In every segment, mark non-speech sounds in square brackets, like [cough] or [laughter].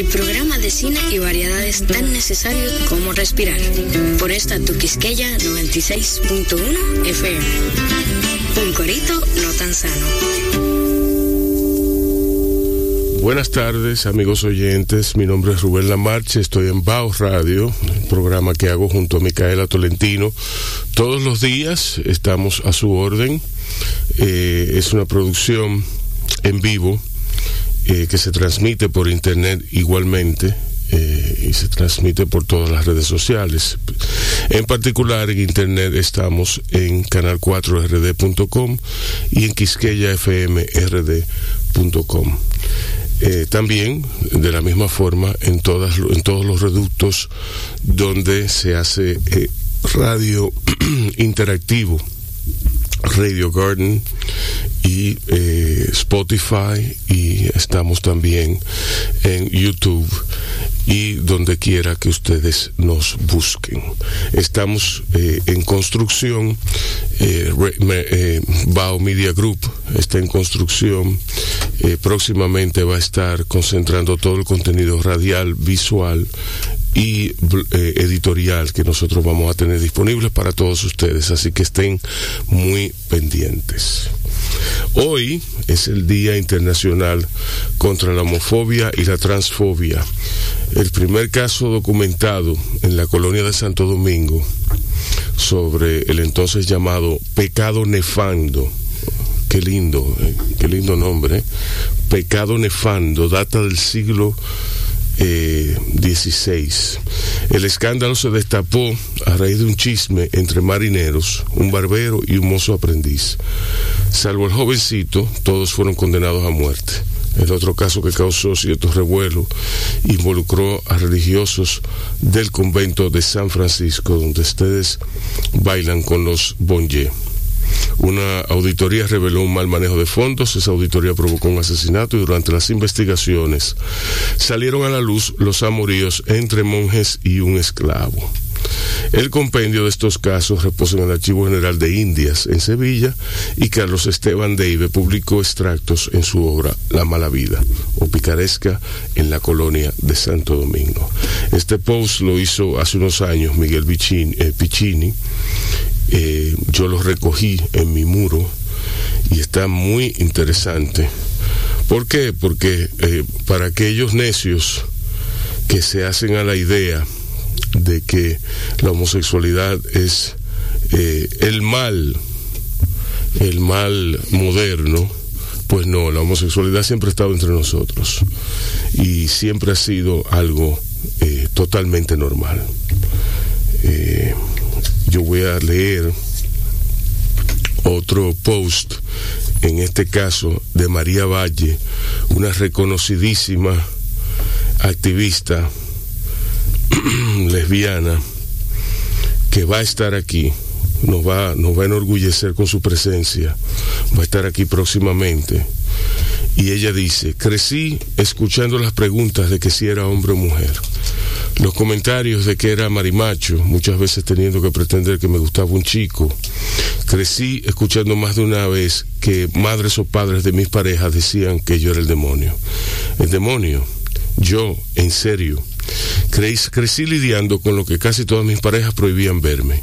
el programa de cine y variedades tan necesarios como respirar. Por esta tu Quisqueya 96.1 FM. Un corito no tan sano. Buenas tardes, amigos oyentes. Mi nombre es Rubén Lamarche. Estoy en Baos Radio, un programa que hago junto a Micaela Tolentino. Todos los días estamos a su orden. Eh, es una producción en vivo eh, que se transmite por internet igualmente eh, y se transmite por todas las redes sociales. En particular en internet estamos en canal4rd.com y en quisqueyafmrd.com. Eh, también, de la misma forma, en, todas, en todos los reductos donde se hace radio [clears throat] interactivo, Radio Garden y eh, Spotify y estamos también en YouTube y donde quiera que ustedes nos busquen. Estamos eh, en construcción, eh, eh, Bao Media Group está en construcción, próximamente va a estar concentrando todo el contenido radial, visual y editorial que nosotros vamos a tener disponibles para todos ustedes, así que estén muy pendientes. Hoy es el Día Internacional contra la Homofobia y la Transfobia. El primer caso documentado en la colonia de Santo Domingo sobre el entonces llamado pecado nefando. Qué lindo, eh, qué lindo nombre. Eh. Pecado nefando, data del siglo 16. El escándalo se destapó a raíz de un chisme entre marineros, un barbero y un mozo aprendiz. Salvo el jovencito, todos fueron condenados a muerte. El otro caso que causó cierto revuelo involucró a religiosos del convento de San Francisco, donde ustedes bailan con los bonje. Una auditoría reveló un mal manejo de fondos, esa auditoría provocó un asesinato y durante las investigaciones salieron a la luz los amoríos entre monjes y un esclavo. El compendio de estos casos reposa en el Archivo General de Indias en Sevilla y Carlos Esteban Deive publicó extractos en su obra La mala vida o picaresca en la colonia de Santo Domingo. Este post lo hizo hace unos años Miguel eh, Piccini eh, yo lo recogí en mi muro y está muy interesante. ¿Por qué? Porque eh, para aquellos necios que se hacen a la idea de que la homosexualidad es eh, el mal, el mal moderno, pues no, la homosexualidad siempre ha estado entre nosotros y siempre ha sido algo totalmente normal yo voy a leer otro post, en este caso de María Valle, una reconocidísima activista [clears throat] lesbiana que va a estar aquí, nos va, nos va a enorgullecer con su presencia, va a estar aquí próximamente. Y ella dice, crecí escuchando las preguntas de que si era hombre o mujer los comentarios de que era marimacho, muchas veces teniendo que pretender que me gustaba un chico. Crecí escuchando más de una vez que madres o padres de mis parejas decían que yo era el demonio. El demonio, yo, en serio, Crecí, lidiando con lo que casi todas mis parejas prohibían verme.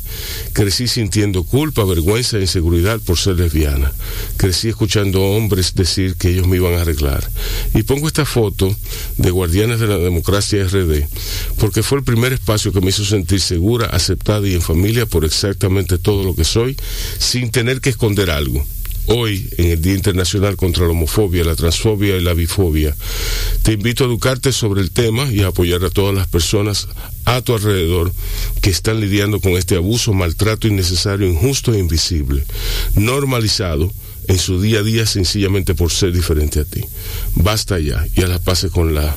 Crecí sintiendo culpa, vergüenza e inseguridad por ser lesbiana. Crecí escuchando hombres decir que ellos me iban a arreglar. Y pongo esta foto de Guardianes de la Democracia RD porque fue el primer espacio que me hizo sentir segura, aceptada y en familia por exactamente todo lo que soy, sin tener que esconder algo hoy, en el Día Internacional contra la Homofobia, la Transfobia y la Bifobia. Te invito a educarte sobre el tema y a apoyar a todas las personas a tu alrededor que están lidiando con este abuso, maltrato innecesario, injusto e invisible, normalizado en su día a día sencillamente por ser diferente a ti. Basta ya y haz las paces con la,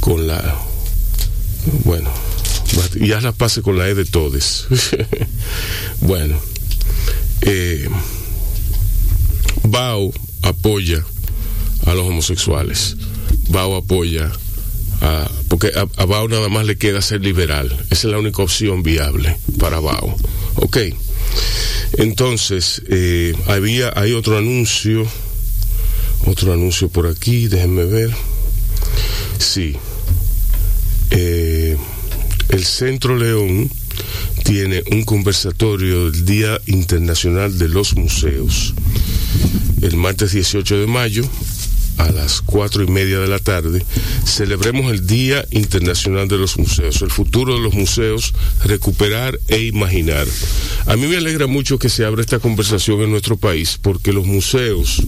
con la, bueno, y haz las paces con la E de todes. [laughs] bueno, eh, BAO apoya a los homosexuales. BAO apoya a, porque a, BAO nada más le queda ser liberal. Esa es la única opción viable para BAO. Ok. Entonces, eh, había, hay otro anuncio, otro anuncio por aquí, déjenme ver. Sí. el Centro León tiene un conversatorio del Día Internacional de los Museos. El martes 18 de mayo a las cuatro y media de la tarde, celebremos el Día Internacional de los Museos, el futuro de los museos, recuperar e imaginar. A mí me alegra mucho que se abra esta conversación en nuestro país, porque los museos,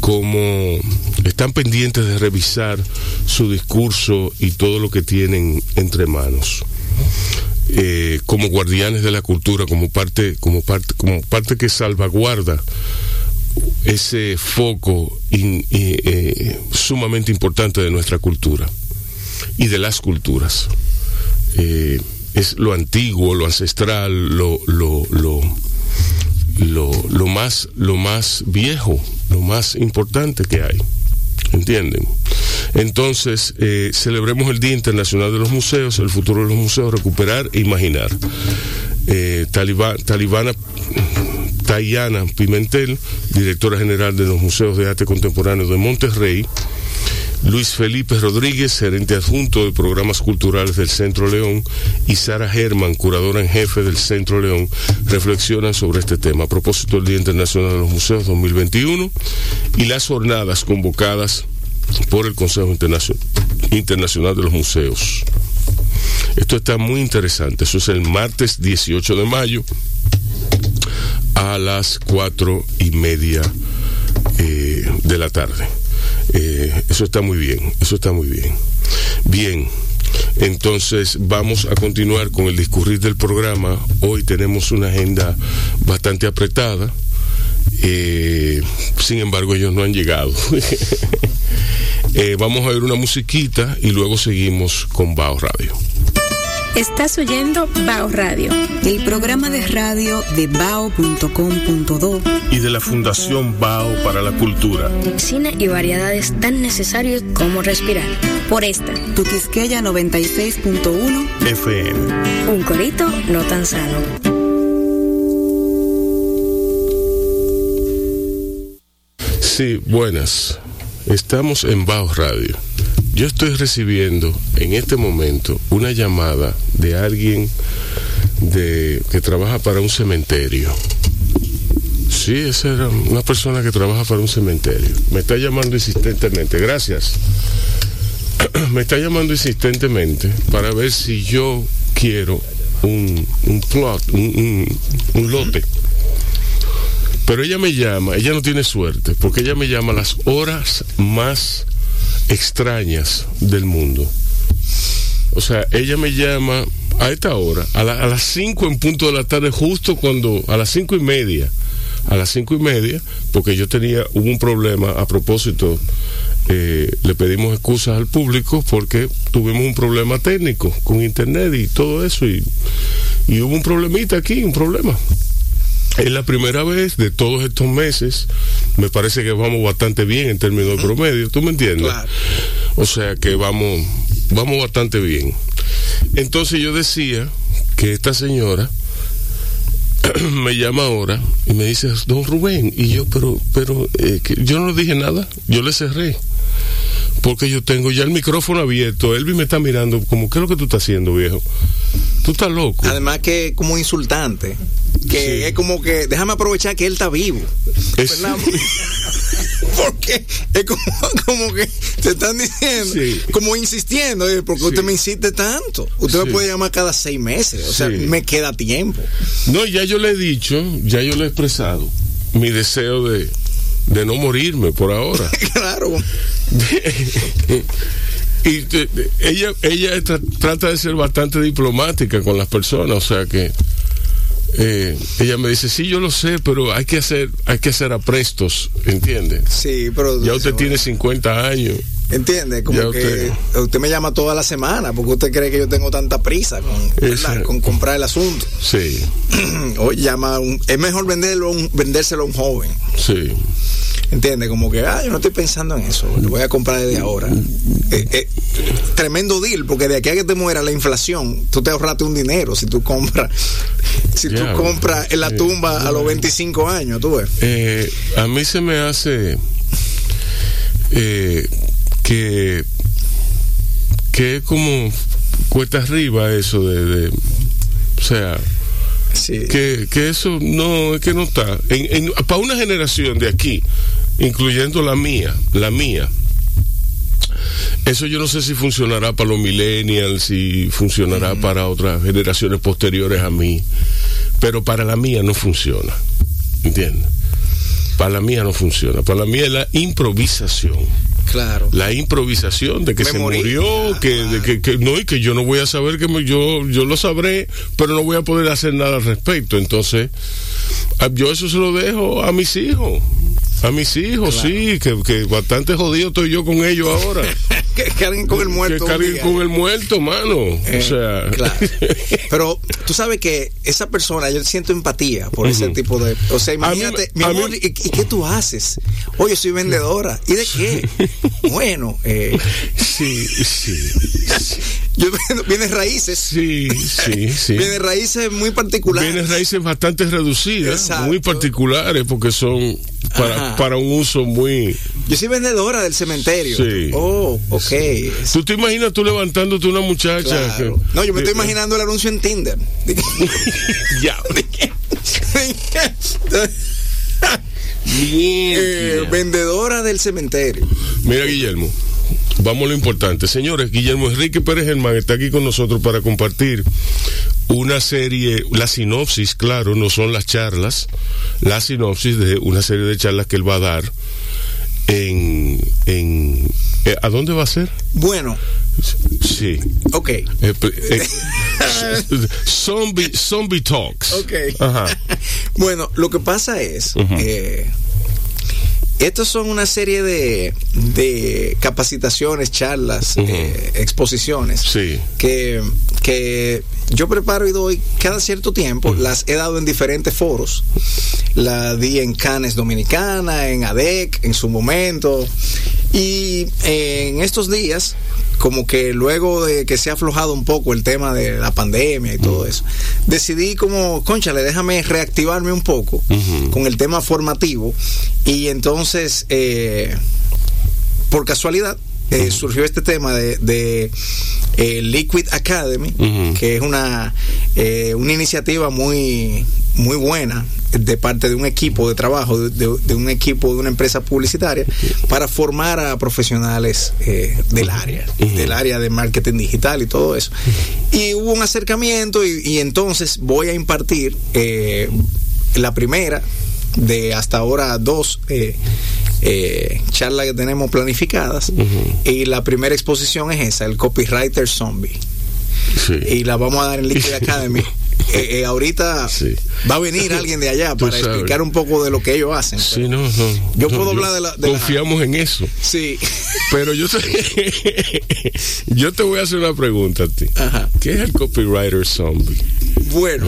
como están pendientes de revisar su discurso y todo lo que tienen entre manos. Eh, como guardianes de la cultura, como parte, como parte, como parte que salvaguarda ese foco eh, sumamente importante de nuestra cultura y de las culturas. Eh, es lo antiguo, lo ancestral, lo, lo, lo, lo, más, lo más viejo, lo más importante que hay. ¿Entienden? Entonces, eh, celebremos el Día Internacional de los Museos, el futuro de los museos, recuperar e imaginar. Talibana Tayana Pimentel, directora general de los Museos de Arte Contemporáneo de Monterrey, Luis Felipe Rodríguez, gerente adjunto de programas culturales del Centro León, y Sara Germán, curadora en jefe del Centro León, reflexionan sobre este tema a propósito del Día Internacional de los Museos 2021 y las jornadas convocadas por el Consejo Internacional de los Museos. Esto está muy interesante. Eso es el martes 18 de mayo a las cuatro y media eh, de la tarde. Eh, eso está muy bien, eso está muy bien. Bien, entonces vamos a continuar con el discurrir del programa. Hoy tenemos una agenda bastante apretada. Eh, sin embargo, ellos no han llegado. [laughs] vamos a ver una musiquita y luego seguimos con Bao Radio. Estás oyendo Bao Radio, el programa de radio de bao.com.do y de la Fundación Bao para la Cultura. Cine y variedades tan necesarios como respirar. Por esta, tu Quisqueya 96.1 FM. Un corito no tan sano. Sí, buenas. Estamos en Bao Radio. Yo estoy recibiendo en este momento una llamada de alguien de, que trabaja para un cementerio. Sí, esa era una persona que trabaja para un cementerio. Me está llamando insistentemente. Gracias. [clears throat] Me está llamando insistentemente para ver si yo quiero un, un plot, un, un lote. Pero ella me llama, ella no tiene suerte, porque ella me llama las horas más extrañas del mundo. O sea, ella me llama a esta hora, a, las 5 en punto de la tarde, justo cuando, a las cinco y media, a las cinco y media, porque yo tenía, un problema a propósito, eh, le pedimos excusas al público porque tuvimos un problema técnico con internet y todo eso, y, y hubo un problemita aquí, un problema. Es la primera vez de todos estos meses. Me parece que vamos bastante bien en términos de promedio. ¿Tú me entiendes? O sea que vamos, vamos bastante bien. Entonces yo decía que esta señora [clears throat] me llama ahora y me dice, don Rubén, y yo, pero, pero, eh, yo no le dije nada, yo le cerré porque yo tengo ya el micrófono abierto. Elvi me está mirando como, ¿qué es lo que tú estás haciendo, viejo? Tú estás loco. Además que como insultante. Que es como que, déjame aprovechar que él está vivo. [laughs] porque es como, que te están diciendo, como insistiendo, porque usted me insiste tanto. Usted me puede llamar cada seis meses. O sea, me queda tiempo. No, ya yo le he dicho, ya yo le he expresado mi deseo de, de no morirme por ahora. [laughs] claro. [laughs] y ella ella trata de ser bastante diplomática con las personas, o sea que eh, ella me dice, sí, yo lo sé, pero hay que hacer, hay que hacer aprestos, ¿entiende? Sí, pero... Ya usted tiene 50 años. ¿Entiende? Como que usted... me llama toda la semana porque usted cree que yo tengo tanta prisa con, con comprar el asunto. Sí. [clears throat] o llama es mejor venderlo, vendérselo a un joven. Sí. ¿Entiendes? Como que, ah, yo no estoy pensando en eso, lo voy a comprar desde ahora. Eh, eh, tremendo deal, porque de aquí a que te muera la inflación, tú te ahorraste un dinero si tú compras, [laughs] si tú compras en la tumba a los 25 años, tú ves. Eh, a mí se me hace que, que es como cuesta arriba eso de, de o sea, Sí. que, que eso no, es que no está. En, en- para una generación de aquí, incluyendo la mía, la mía, eso yo no sé si funcionará para los millennials, si funcionará para otras generaciones posteriores a mí, pero para la mía no funciona. ¿Entiendes? Para la mía no funciona. Para la mía es la improvisación. Claro. La improvisación de que se murió, que, de que, que- no, y que yo no voy a saber que me- yo, yo lo sabré, pero no voy a poder hacer nada al respecto. Entonces, ah, yo eso se lo dejo a mis hijos. A mis hijos, sí, que, que bastante jodido estoy yo con ellos ahora. [laughs] que carguen con el muerto. que carguen con el muerto, mano. Eh, o sea, claro. [laughs] Pero tú sabes que esa persona, yo siento empatía por ese tipo de. O sea, mí- imagínate, mi mí- amor, ¿y, qué tú haces? Oye, soy vendedora. ¿Y de qué? [laughs] bueno, eh, sí, sí, yo [laughs] bienes raíces. sí, sí, sí. Bienes raíces muy particulares. Bienes raíces bastante reducidas, Exacto. muy particulares, porque son para, un uso muy... Yo soy vendedora del cementerio. Sí. Oh, ok. ¿Tú te imaginas tú levantándote una muchacha? Claro. que- No, yo me estoy que- imaginando el anuncio en Tinder. [laughs] [laughs] Ya. Bien. Eh, vendedora del cementerio. Mira, Guillermo, vamos a lo importante. Señores, Guillermo Enrique Pérez Germán está aquí con nosotros para compartir una serie, la sinopsis, claro, no son las charlas, la sinopsis de una serie de charlas que él va a dar en... en eh, ¿A dónde va a ser? Bueno, Sí. ok. Eh, eh, [laughs] zombie, zombie Talks. Ok. Ajá. [laughs] Bueno, lo que pasa es, estos son una serie de, de capacitaciones, charlas, eh, exposiciones Sí. que, que yo preparo y doy cada cierto tiempo. Las he dado en diferentes foros. La di en Canes Dominicana, en ADEC, en su momento. Y eh, en estos días, como que luego de que se ha aflojado un poco el tema de la pandemia y todo eso, decidí como, conchale, déjame reactivarme un poco con el tema formativo. Y entonces, eh, por casualidad, eh, surgió este tema de, de, eh, Liquid Academy, que es una, eh, una iniciativa muy, muy buena de parte de un equipo de trabajo, de, de- de un equipo de una empresa publicitaria, para formar a profesionales del área, del área de marketing digital y todo eso. Y hubo un acercamiento y, y entonces voy a impartir la primera de hasta ahora dos eh, eh, charlas que tenemos planificadas y la primera exposición es esa, el copywriter zombie Sí. y la vamos a dar en Liquid [laughs] Academy. Eh, eh, ahorita Sí. va a venir alguien de allá [laughs] para explicar un poco de lo que ellos hacen. Sí, no, no. Yo no, puedo hablar de la- de la- confiamos en eso. Sí. Pero yo te, [laughs] yo te voy a hacer una pregunta a ti. Ajá. ¿Qué es el copywriter zombie? Bueno.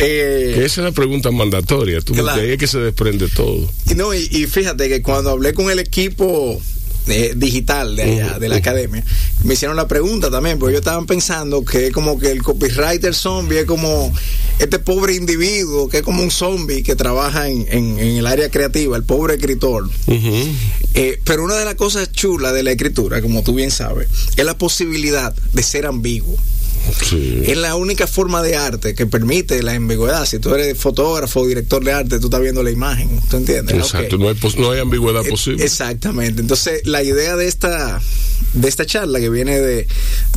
Eh, Que esa es la pregunta mandatoria. Tú, Claro. De ahí es que se desprende todo. Y no, y, y fíjate que cuando hablé con el equipo eh, digital de allá, Ujú, de la ujú. academia, me hicieron la pregunta también, porque ellos estaban pensando que como que el copywriter zombie es como este pobre individuo, que es como un zombie que trabaja en, en- en el área creativa, el pobre escritor. Eh, pero una de las cosas chulas de la escritura, como tú bien sabes, es la posibilidad de ser ambiguo. Sí. Es la única forma de arte que permite la ambigüedad. Si tú eres fotógrafo o director de arte, tú estás viendo la imagen. ¿Tú entiendes? Exacto, no, hay, no hay ambigüedad Eh, posible. Exactamente. Entonces, la idea de esta, de esta charla que viene de,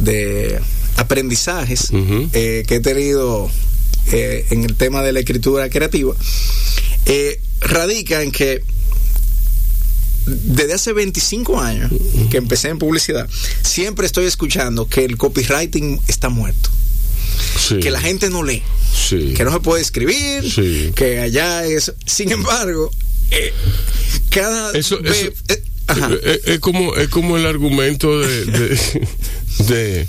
de aprendizajes eh, que he tenido eh, en el tema de la escritura creativa, eh, radica en que desde hace 25 años que empecé en publicidad, siempre estoy escuchando que el copywriting está muerto, Sí. que la gente no lee Sí. que no se puede escribir, Sí. que allá es. Sin embargo, eh, cada Eso- vez- eso- eh. Eh, Es, como, es como el argumento de, de, [laughs] de,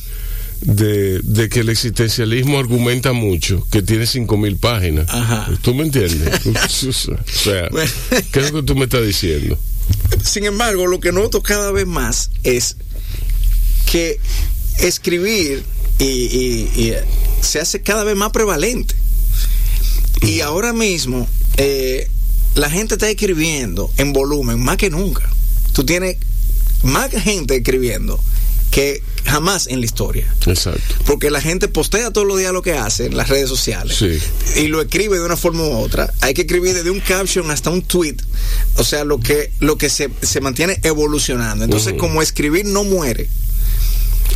de- de que el existencialismo argumenta mucho, que tiene cinco mil páginas. Ajá. ¿Tú me entiendes? [laughs] o sea, Bueno. ¿qué es lo que tú me estás diciendo? Sin embargo, lo que noto cada vez más es que escribir y, y- y, eh, se hace cada vez más prevalente. Y ahora mismo eh, la gente está escribiendo en volumen más que nunca. Tú tienes más gente escribiendo que jamás en la historia. Exacto. Porque la gente postea todos los días lo que hace en las redes sociales Sí. y lo escribe de una forma u otra. Hay que escribir desde un caption hasta un tweet. O sea, lo que, lo que se, se mantiene evolucionando. Entonces, como escribir no muere.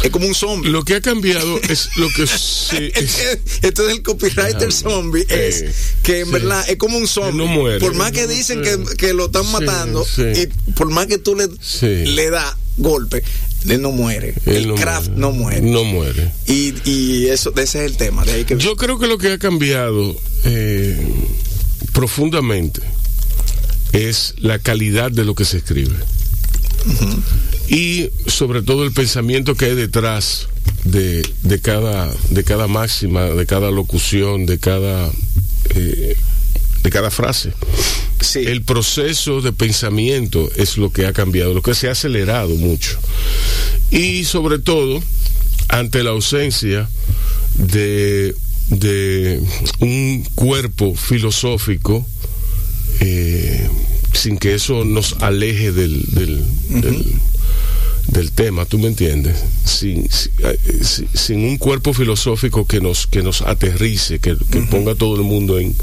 Es como un zombie. Lo que ha cambiado [laughs] es lo que sí, es- [laughs] Entonces el copywriter zombie es Eh, que en sí. verdad es como un zombie. No muere. Por más que dicen que, que lo están Sí, matando sí. y por más que tú le, Sí. le das golpe, él no muere. él el craft muere. no muere. No muere. Y, y eso, ese es el tema. De ahí que Yo creo que lo que ha cambiado eh, profundamente es la calidad de lo que se escribe. Y sobre todo el pensamiento que hay detrás de, de cada, de cada máxima, de cada locución, de cada, eh, de cada frase. Sí. El proceso de pensamiento es lo que ha cambiado, lo que se ha acelerado mucho. Y sobre todo, ante la ausencia de, de un cuerpo filosófico, eh, sin que eso nos aleje del, del, del- del tema, ¿tú me entiendes? Sin, sin, eh, sin- un cuerpo filosófico que nos, que nos aterrice, que, que ponga a todo el mundo en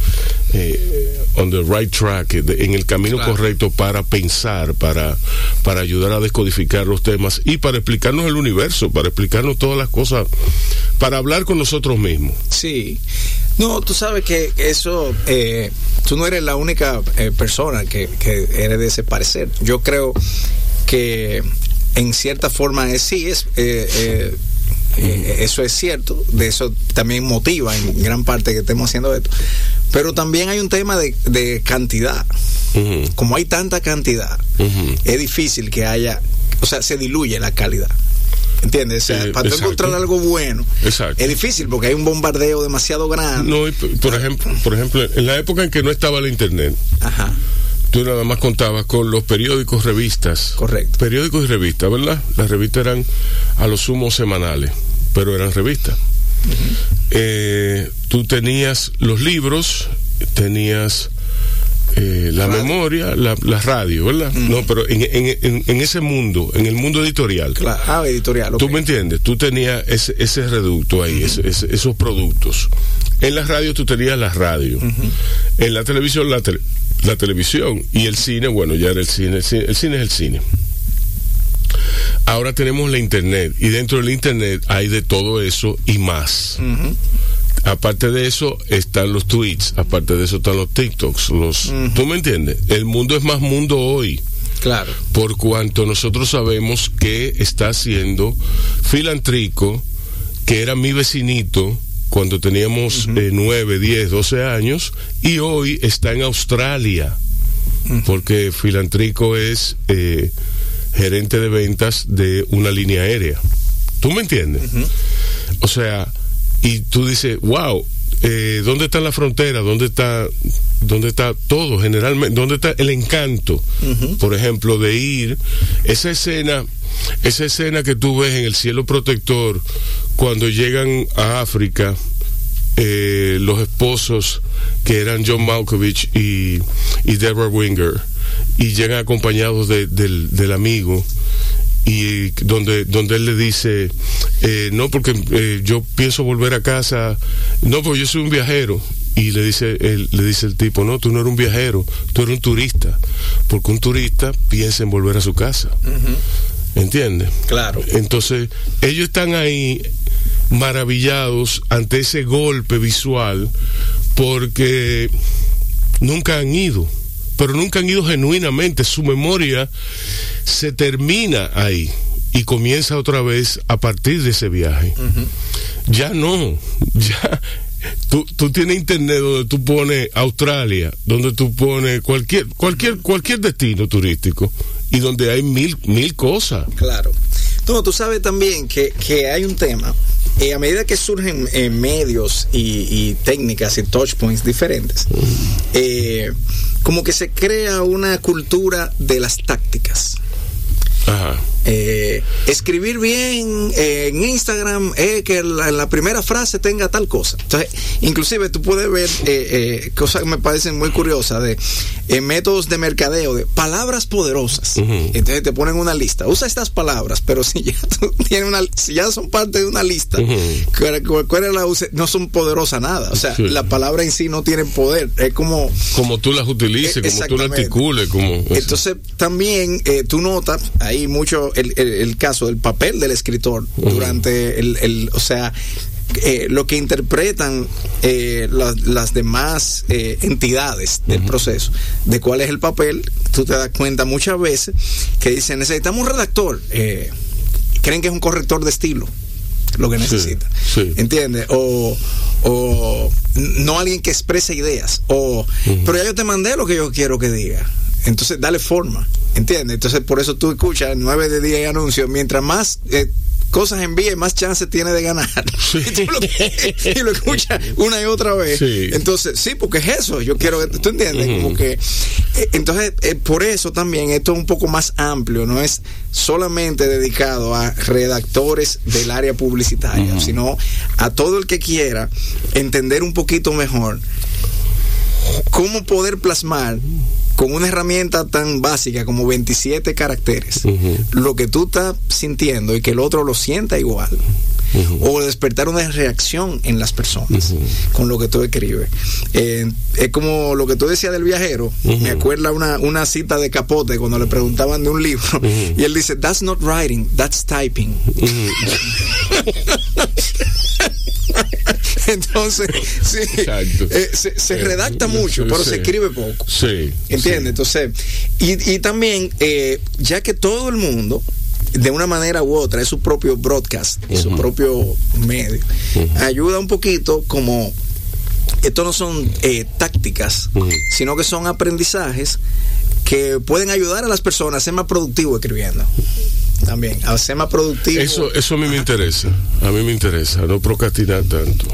eh, on the right track, eh, en el camino Claro. correcto para pensar, para, para ayudar a descodificar los temas y para explicarnos el universo, para explicarnos todas las cosas, para hablar con nosotros mismos. Sí. No, tú sabes que eso, eh, tú no eres la única eh, persona que, que eres de ese parecer. Yo creo que en cierta forma es, sí, es, eh, eh, eso es cierto, de eso también motiva en gran parte que estemos haciendo esto. Pero también hay un tema de, de cantidad. Como hay tanta cantidad, es difícil que haya, o sea, se diluye la calidad. ¿Entiendes? O sea, para encontrar algo bueno, Exacto. es difícil porque hay un bombardeo demasiado grande. No, y por ejemplo, por ejemplo, en la época en que no estaba la internet, Ajá, tú nada más contabas con los periódicos, revistas. correcto. Periódicos y revistas, ¿verdad? Las revistas eran a lo sumo semanales, pero eran revistas. Eh, tú tenías los libros, tenías eh, la Radio. memoria, la, la radio, ¿verdad? No, pero en, en- en- en ese mundo, en el mundo editorial. Claro. Ah, editorial. ¿Tú me entiendes? Tú tenías ese, ese reducto ahí, ese- ese- esos productos. En la radio tú tenías la radio. En la televisión, la, tele- la televisión. Y el cine, bueno, ya era el cine. El cine, el cine es el cine. Ahora tenemos la internet. Y dentro del internet hay de todo eso y más. Aparte de eso están los tweets, aparte de eso están los TikToks, los ¿Tú me entiendes? El mundo es más mundo hoy Claro. por cuanto nosotros sabemos que está haciendo Filantrico, que era mi vecinito cuando teníamos eh, 9, 10, 12 años, y hoy está en Australia, porque Filantrico es eh, gerente de ventas de una línea aérea. ¿Tú me entiendes? O sea, y tú dices, wow, eh, ¿dónde está la frontera? ¿Dónde está, dónde está todo generalmente? ¿Dónde está el encanto? Por ejemplo, de ir, esa escena, esa escena que tú ves en el cielo protector cuando llegan a África, eh, los esposos que eran John Malkovich y, y Deborah Winger, y llegan acompañados de- del, del amigo y donde donde él le dice eh, no porque eh, yo pienso volver a casa no porque yo soy un viajero y le dice él, le dice el tipo no tú no eres un viajero tú eres un turista porque un turista piensa en volver a su casa ¿entiendes? Claro. entonces ellos están ahí maravillados ante ese golpe visual porque nunca han ido, pero nunca han ido genuinamente. Su memoria se termina ahí y comienza otra vez a partir de ese viaje. Ya no, [laughs] ya. Tú, tú tienes internet donde tú pones Australia, donde tú pones cualquier, cualquier, cualquier destino turístico y donde hay mil, mil cosas. Claro. No, tú sabes también que, que hay un tema. Eh, a medida que surgen eh, medios y, técnicas y touch points diferentes, eh, como que se crea una cultura de las tácticas. Ajá. Eh, escribir bien eh, en Instagram es que la, la primera frase tenga tal cosa. Entonces, inclusive tú puedes ver eh, eh, cosas que me parecen muy curiosas de métodos de mercadeo de palabras poderosas. Entonces te ponen una lista. Usa estas palabras, pero si ya [laughs] tienes una, si ya son parte de una lista, ¿cuál, la no son poderosas nada. O sea, la palabra en sí no tiene poder. Es como como tú las utilices, como tú las articules, como entonces también eh, tú notas ahí mucho el, el, caso del papel del escritor durante el, el, o sea eh, lo que interpretan eh, las, demás eh, entidades del proceso, de cuál es el papel, tú te das cuenta muchas veces que dicen, necesitamos un redactor, creen que es un corrector de estilo lo que necesita, ¿entiendes? O, o no alguien que exprese ideas, o, pero ya yo te mandé lo que yo quiero que diga, entonces dale forma. ¿Entiendes? Entonces, por eso tú escuchas nueve de 10 anuncios. Mientras más cosas envíe, más chance tiene de ganar. [laughs] y, lo, escuchas una y otra vez. Entonces, sí, porque es eso. Yo quiero que tú entiendes, como que. Eh, entonces, eh, por eso también esto es un poco más amplio, no es solamente dedicado a redactores del área publicitaria, sino a todo el que quiera entender un poquito mejor cómo poder plasmar con una herramienta tan básica como 27 caracteres, lo que tú estás sintiendo y que el otro lo sienta igual. O despertar una reacción en las personas con lo que tú escribes. Eh, es como lo que tú decías del viajero. Me acuerda una, una cita de Capote cuando le preguntaban de un libro. Y él dice: That's not writing, that's typing. [laughs] Entonces, sí, eh, se, redacta mucho, pero se escribe poco. Sí. ¿Entiendes? Entonces, y, también, eh, ya que todo el mundo de una manera u otra es su propio broadcast, su propio medio, ayuda un poquito como esto no son eh, tácticas, sino que son aprendizajes que pueden ayudar a las personas a ser más productivos escribiendo. También, a ser más productivo. Eso, eso a mí me interesa, a mí me interesa, no procrastinar tanto.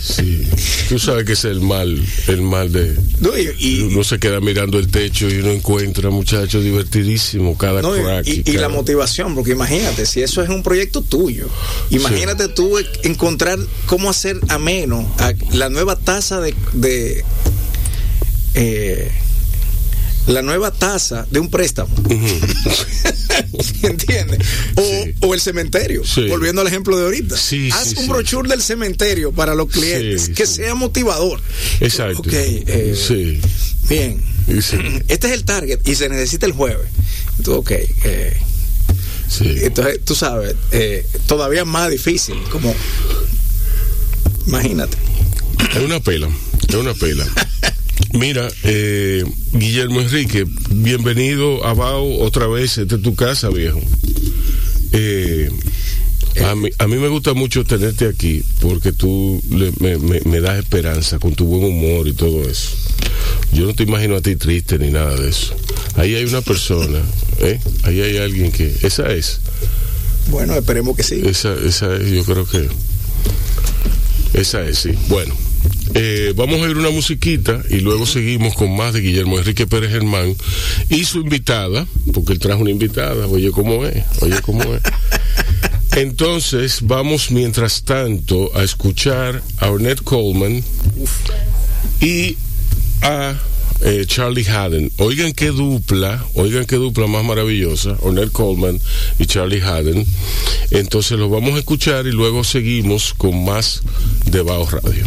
Sí, tú sabes que es el mal, el mal de no, y, uno se queda mirando el techo y uno encuentra muchachos divertidísimos cada crack y, y, la motivación, porque imagínate, si eso es un proyecto tuyo, imagínate tú encontrar cómo hacer ameno a la nueva tasa de, de eh, la nueva tasa de un préstamo. [laughs] ¿Entiendes? O, el cementerio. Volviendo al ejemplo de ahorita. Haz un brochure del cementerio para los clientes que sea motivador. Exacto. Ok. Eh, bien. [clears throat] Este es el target y se necesita el jueves. Entonces, ok. Eh, entonces, tú sabes, eh, todavía más difícil. Como. Imagínate. Es una pela. Es una pela. [laughs] Mira, eh, Guillermo Enrique, bienvenido a Bao otra vez. Esta es tu casa, viejo. Eh, a, mí, a mí me gusta mucho tenerte aquí porque tú me, das esperanza con tu buen humor y todo eso. Yo no te imagino a ti triste ni nada de eso. Ahí hay una persona, [laughs] ¿eh? Ahí hay alguien que... Esa es. Bueno, esperemos que sí. Esa, esa es, yo creo que... Esa es, sí. Bueno. Eh, vamos a ir una musiquita y luego seguimos con más de Guillermo Enrique Pérez Germán y su invitada, porque él trajo una invitada, oye cómo es, oye cómo es. [laughs] Entonces vamos mientras tanto a escuchar a Ornette Coleman y a eh, Charlie Haddon. Oigan qué dupla, oigan qué dupla más maravillosa, Ornette Coleman y Charlie Haddon. Entonces los vamos a escuchar y luego seguimos con más de Bao Radio.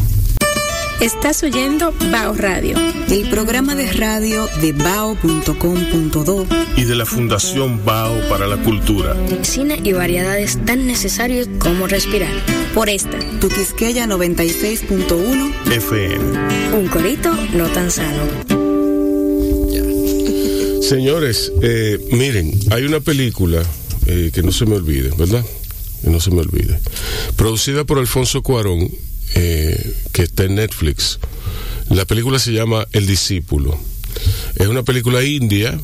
Estás oyendo Bao Radio, el programa de radio de bao.com.do y de la Fundación Bao para la Cultura. Cine y variedades tan necesarios como respirar. Por esta, tu Quisqueya 96.1 FM. Un corito no tan sano. Señores, eh, miren, hay una película eh, que no se me olvide, ¿verdad? Que no se me olvide. Producida por Alfonso Cuarón eh, que está en Netflix. La película se llama El discípulo. Es una película india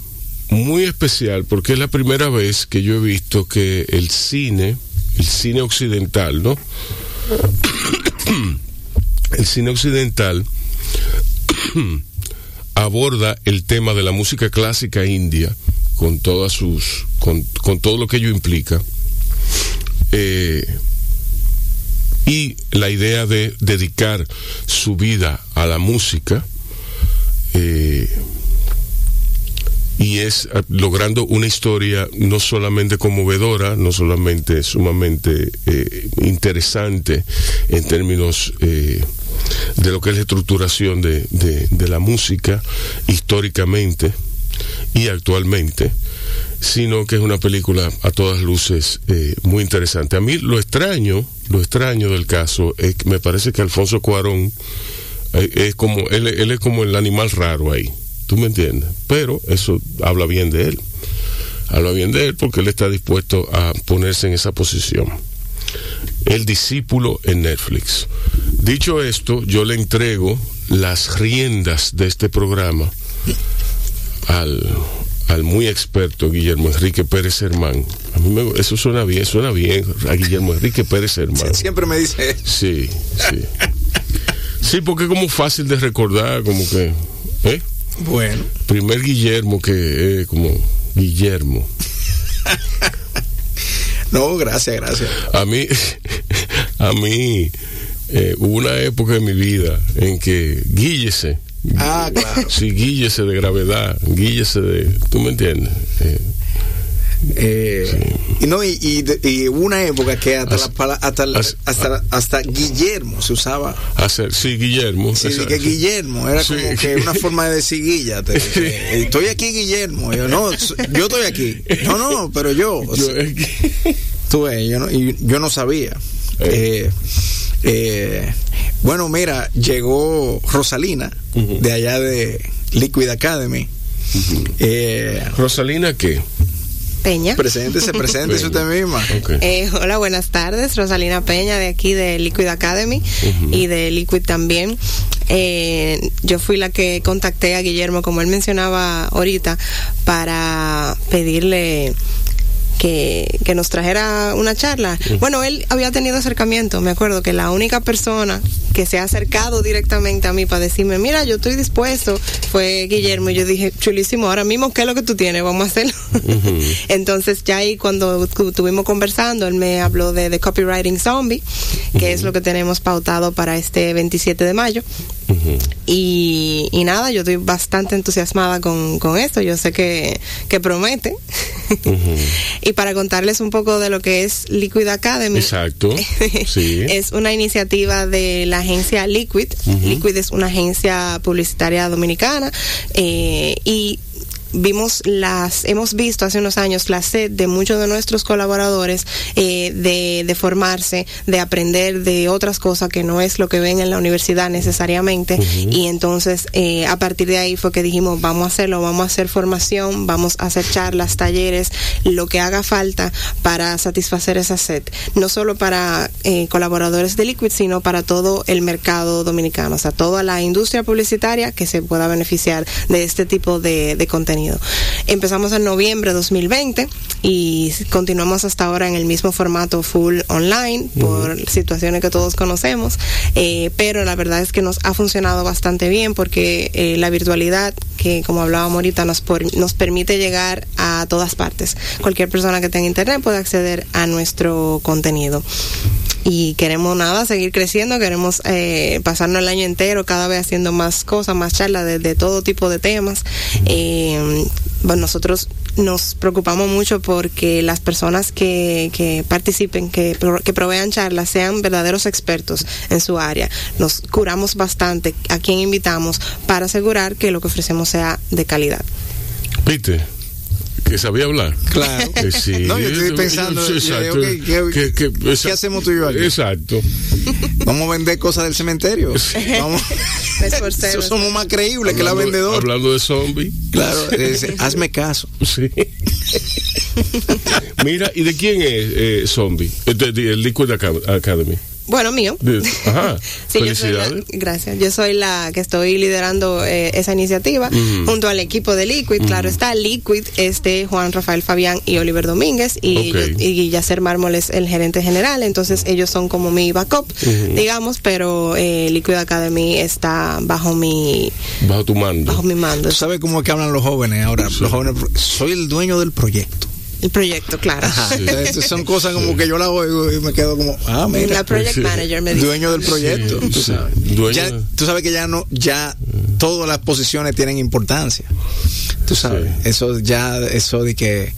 muy especial porque es la primera vez que yo he visto que el cine, el cine occidental, ¿no? [coughs] el cine occidental [coughs] aborda el tema de la música clásica india con todas sus con, todo lo que ello implica eh, y la idea de dedicar su vida a la música eh, y es logrando una historia no solamente conmovedora, no solamente sumamente eh, interesante en términos eh, de lo que es la estructuración de, de, la música históricamente y actualmente, sino que es una película a todas luces muy interesante. A mí lo extraño, lo extraño del caso es que me parece que Alfonso Cuarón es como él, él es como el animal raro ahí ¿Tú me entiendes? Pero eso habla bien de él. Habla bien de él porque él está dispuesto a ponerse en esa posición. El discípulo en Netflix. Dicho esto, yo le entrego las riendas de este programa al, al muy experto Guillermo Enrique Pérez Hermán. A mí me, eso suena bien, suena bien a Guillermo Enrique Pérez Hermán. Siempre me dice Sí, sí. Sí, porque es como fácil de recordar, como que... ¿eh? Bueno. Primer Guillermo que es como Guillermo. [laughs] no, gracias, gracias. A mí, [laughs] a mí, eh, hubo una época en mi vida en que Guíllese. Ah, claro. Sí, Guíllese de gravedad, Guíllese de. ¿Tú me entiendes? Eh, eh, y no y, y, una época que hasta la, hasta, hasta, hasta, Guillermo se usaba hacer sí Guillermo sí, que Guillermo era como que una forma de decir Guilla estoy aquí Guillermo yo no yo estoy aquí no no pero yo, tú ves, yo no yo no sabía eh. Eh, bueno mira llegó Rosalina de allá de Liquid Academy Rosalina qué Peña. Preséntese, preséntese usted misma. Eh, hola, buenas tardes. Rosalina Peña de aquí de Liquid Academy y de Liquid también. Eh, yo fui la que contacté a Guillermo, como él mencionaba ahorita, para pedirle que, que nos trajera una charla. Bueno, él había tenido acercamiento, me acuerdo que la única persona que se ha acercado directamente a mí para decirme, mira, yo estoy dispuesto, fue Guillermo. Y yo dije, chulísimo, ahora mismo, ¿qué es lo que tú tienes? Vamos a hacerlo. [laughs] Entonces, ya ahí cuando estuvimos conversando, él me habló de Copywriting Zombie, que es lo que tenemos pautado para este 27 de mayo. Y, y, nada, yo estoy bastante entusiasmada con, con esto. Yo sé que, que promete. [laughs] y para contarles un poco de lo que es Liquid Academy. Exacto. [laughs] Sí. es una iniciativa de la agencia Liquid. Liquid es una agencia publicitaria dominicana eh, y vimos las, hemos visto hace unos años la sed de muchos de nuestros colaboradores eh, de, de, formarse, de aprender de otras cosas que no es lo que ven en la universidad necesariamente. Y entonces, eh, a partir de ahí fue que dijimos, vamos a hacerlo, vamos a hacer formación, vamos a hacer charlas, talleres, lo que haga falta para satisfacer esa sed. No solo para eh, colaboradores de Liquid, sino para todo el mercado dominicano, o sea, toda la industria publicitaria que se pueda beneficiar de este tipo de, de contenido. Empezamos en noviembre de 2020 y continuamos hasta ahora en el mismo formato full online por situaciones que todos conocemos, eh, pero la verdad es que nos ha funcionado bastante bien porque eh, la virtualidad que como hablábamos ahorita nos, nos permite llegar a todas partes. Cualquier persona que tenga internet puede acceder a nuestro contenido y queremos nada, seguir creciendo, queremos eh, pasarnos el año entero cada vez haciendo más cosas, más charlas de, todo tipo de temas. Eh, bueno, nosotros nos preocupamos mucho porque las personas que, que participen, que, que provean charlas, sean verdaderos expertos en su área. Nos curamos bastante a quien invitamos para asegurar que lo que ofrecemos sea de calidad. ¿Viste? Que sabía hablar. Claro. Eh, [laughs] sí. No, yo estoy pensando, exacto. ¿qué, hacemos tú y yo aquí? Exacto. [laughs] Vamos a vender cosas del cementerio. Vamos. [laughs] somos más creíbles que la vendedora. Hablando de zombies. Claro, hazme caso. Sí. Mira, ¿y de quién es eh, Zombie? El Liquid Academy. Bueno, mío. Ajá. [laughs] Felicidades. gracias. Yo soy la que estoy liderando eh, esa iniciativa junto al equipo de Liquid. Claro está, Liquid este Juan Rafael Fabián y Oliver Domínguez y, y Yacer Mármol es el gerente general. Entonces ellos son como mi backup, digamos, pero eh, Liquid Academy está bajo mi... Bajo tu mando. Bajo mi mando. ¿Sabes cómo es que hablan los jóvenes ahora? Los jóvenes, soy el dueño del proyecto. El proyecto, claro. Ajá. Entonces, son cosas como que yo la oigo y me quedo como, ah, mira. La project Sí. manager me dice. Dueño del proyecto. Sí, tú, sí. sabes. Dueño Ya- de- tú sabes que ya no, ya todas las posiciones tienen importancia. Tú sabes. Sí. Eso ya, eso de que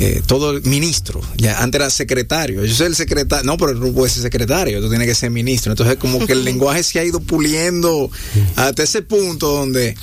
eh, todo el ministro, ya antes era secretario. Yo soy el secretario, no, pero no puedes ser secretario, tú tienes que ser ministro. Entonces, como que el [laughs] lenguaje se ha ido puliendo hasta ese punto donde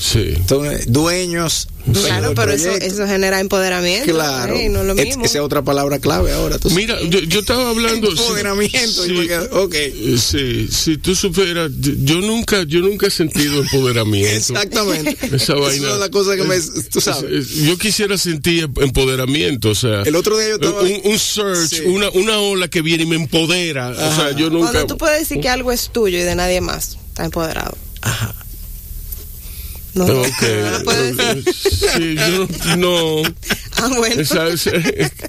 Sí. entonces, dueños. dueños Claro, pero eso, eso genera empoderamiento. Claro. ¿eh? No es lo Es- mismo. esa es otra palabra clave ahora. tú. Mira, yo, yo estaba hablando. Empoderamiento. sí, y me quedo, ok. eh, sí, si tú supieras, yo- nunca, yo nunca he sentido empoderamiento. Exactamente. [laughs] Esa vaina. es la cosa que me. Tú sabes. Es- es- Yo quisiera sentir empoderamiento, o sea. El otro día yo estaba- Un, Sí. una, una ola que viene y me empodera. O sea, yo nunca. Cuando tú puedes decir que algo es tuyo y de nadie más, está empoderado. Ajá. No, no, Ok. [laughs] no decir. Sí, yo no. Ah, bueno. Es, es-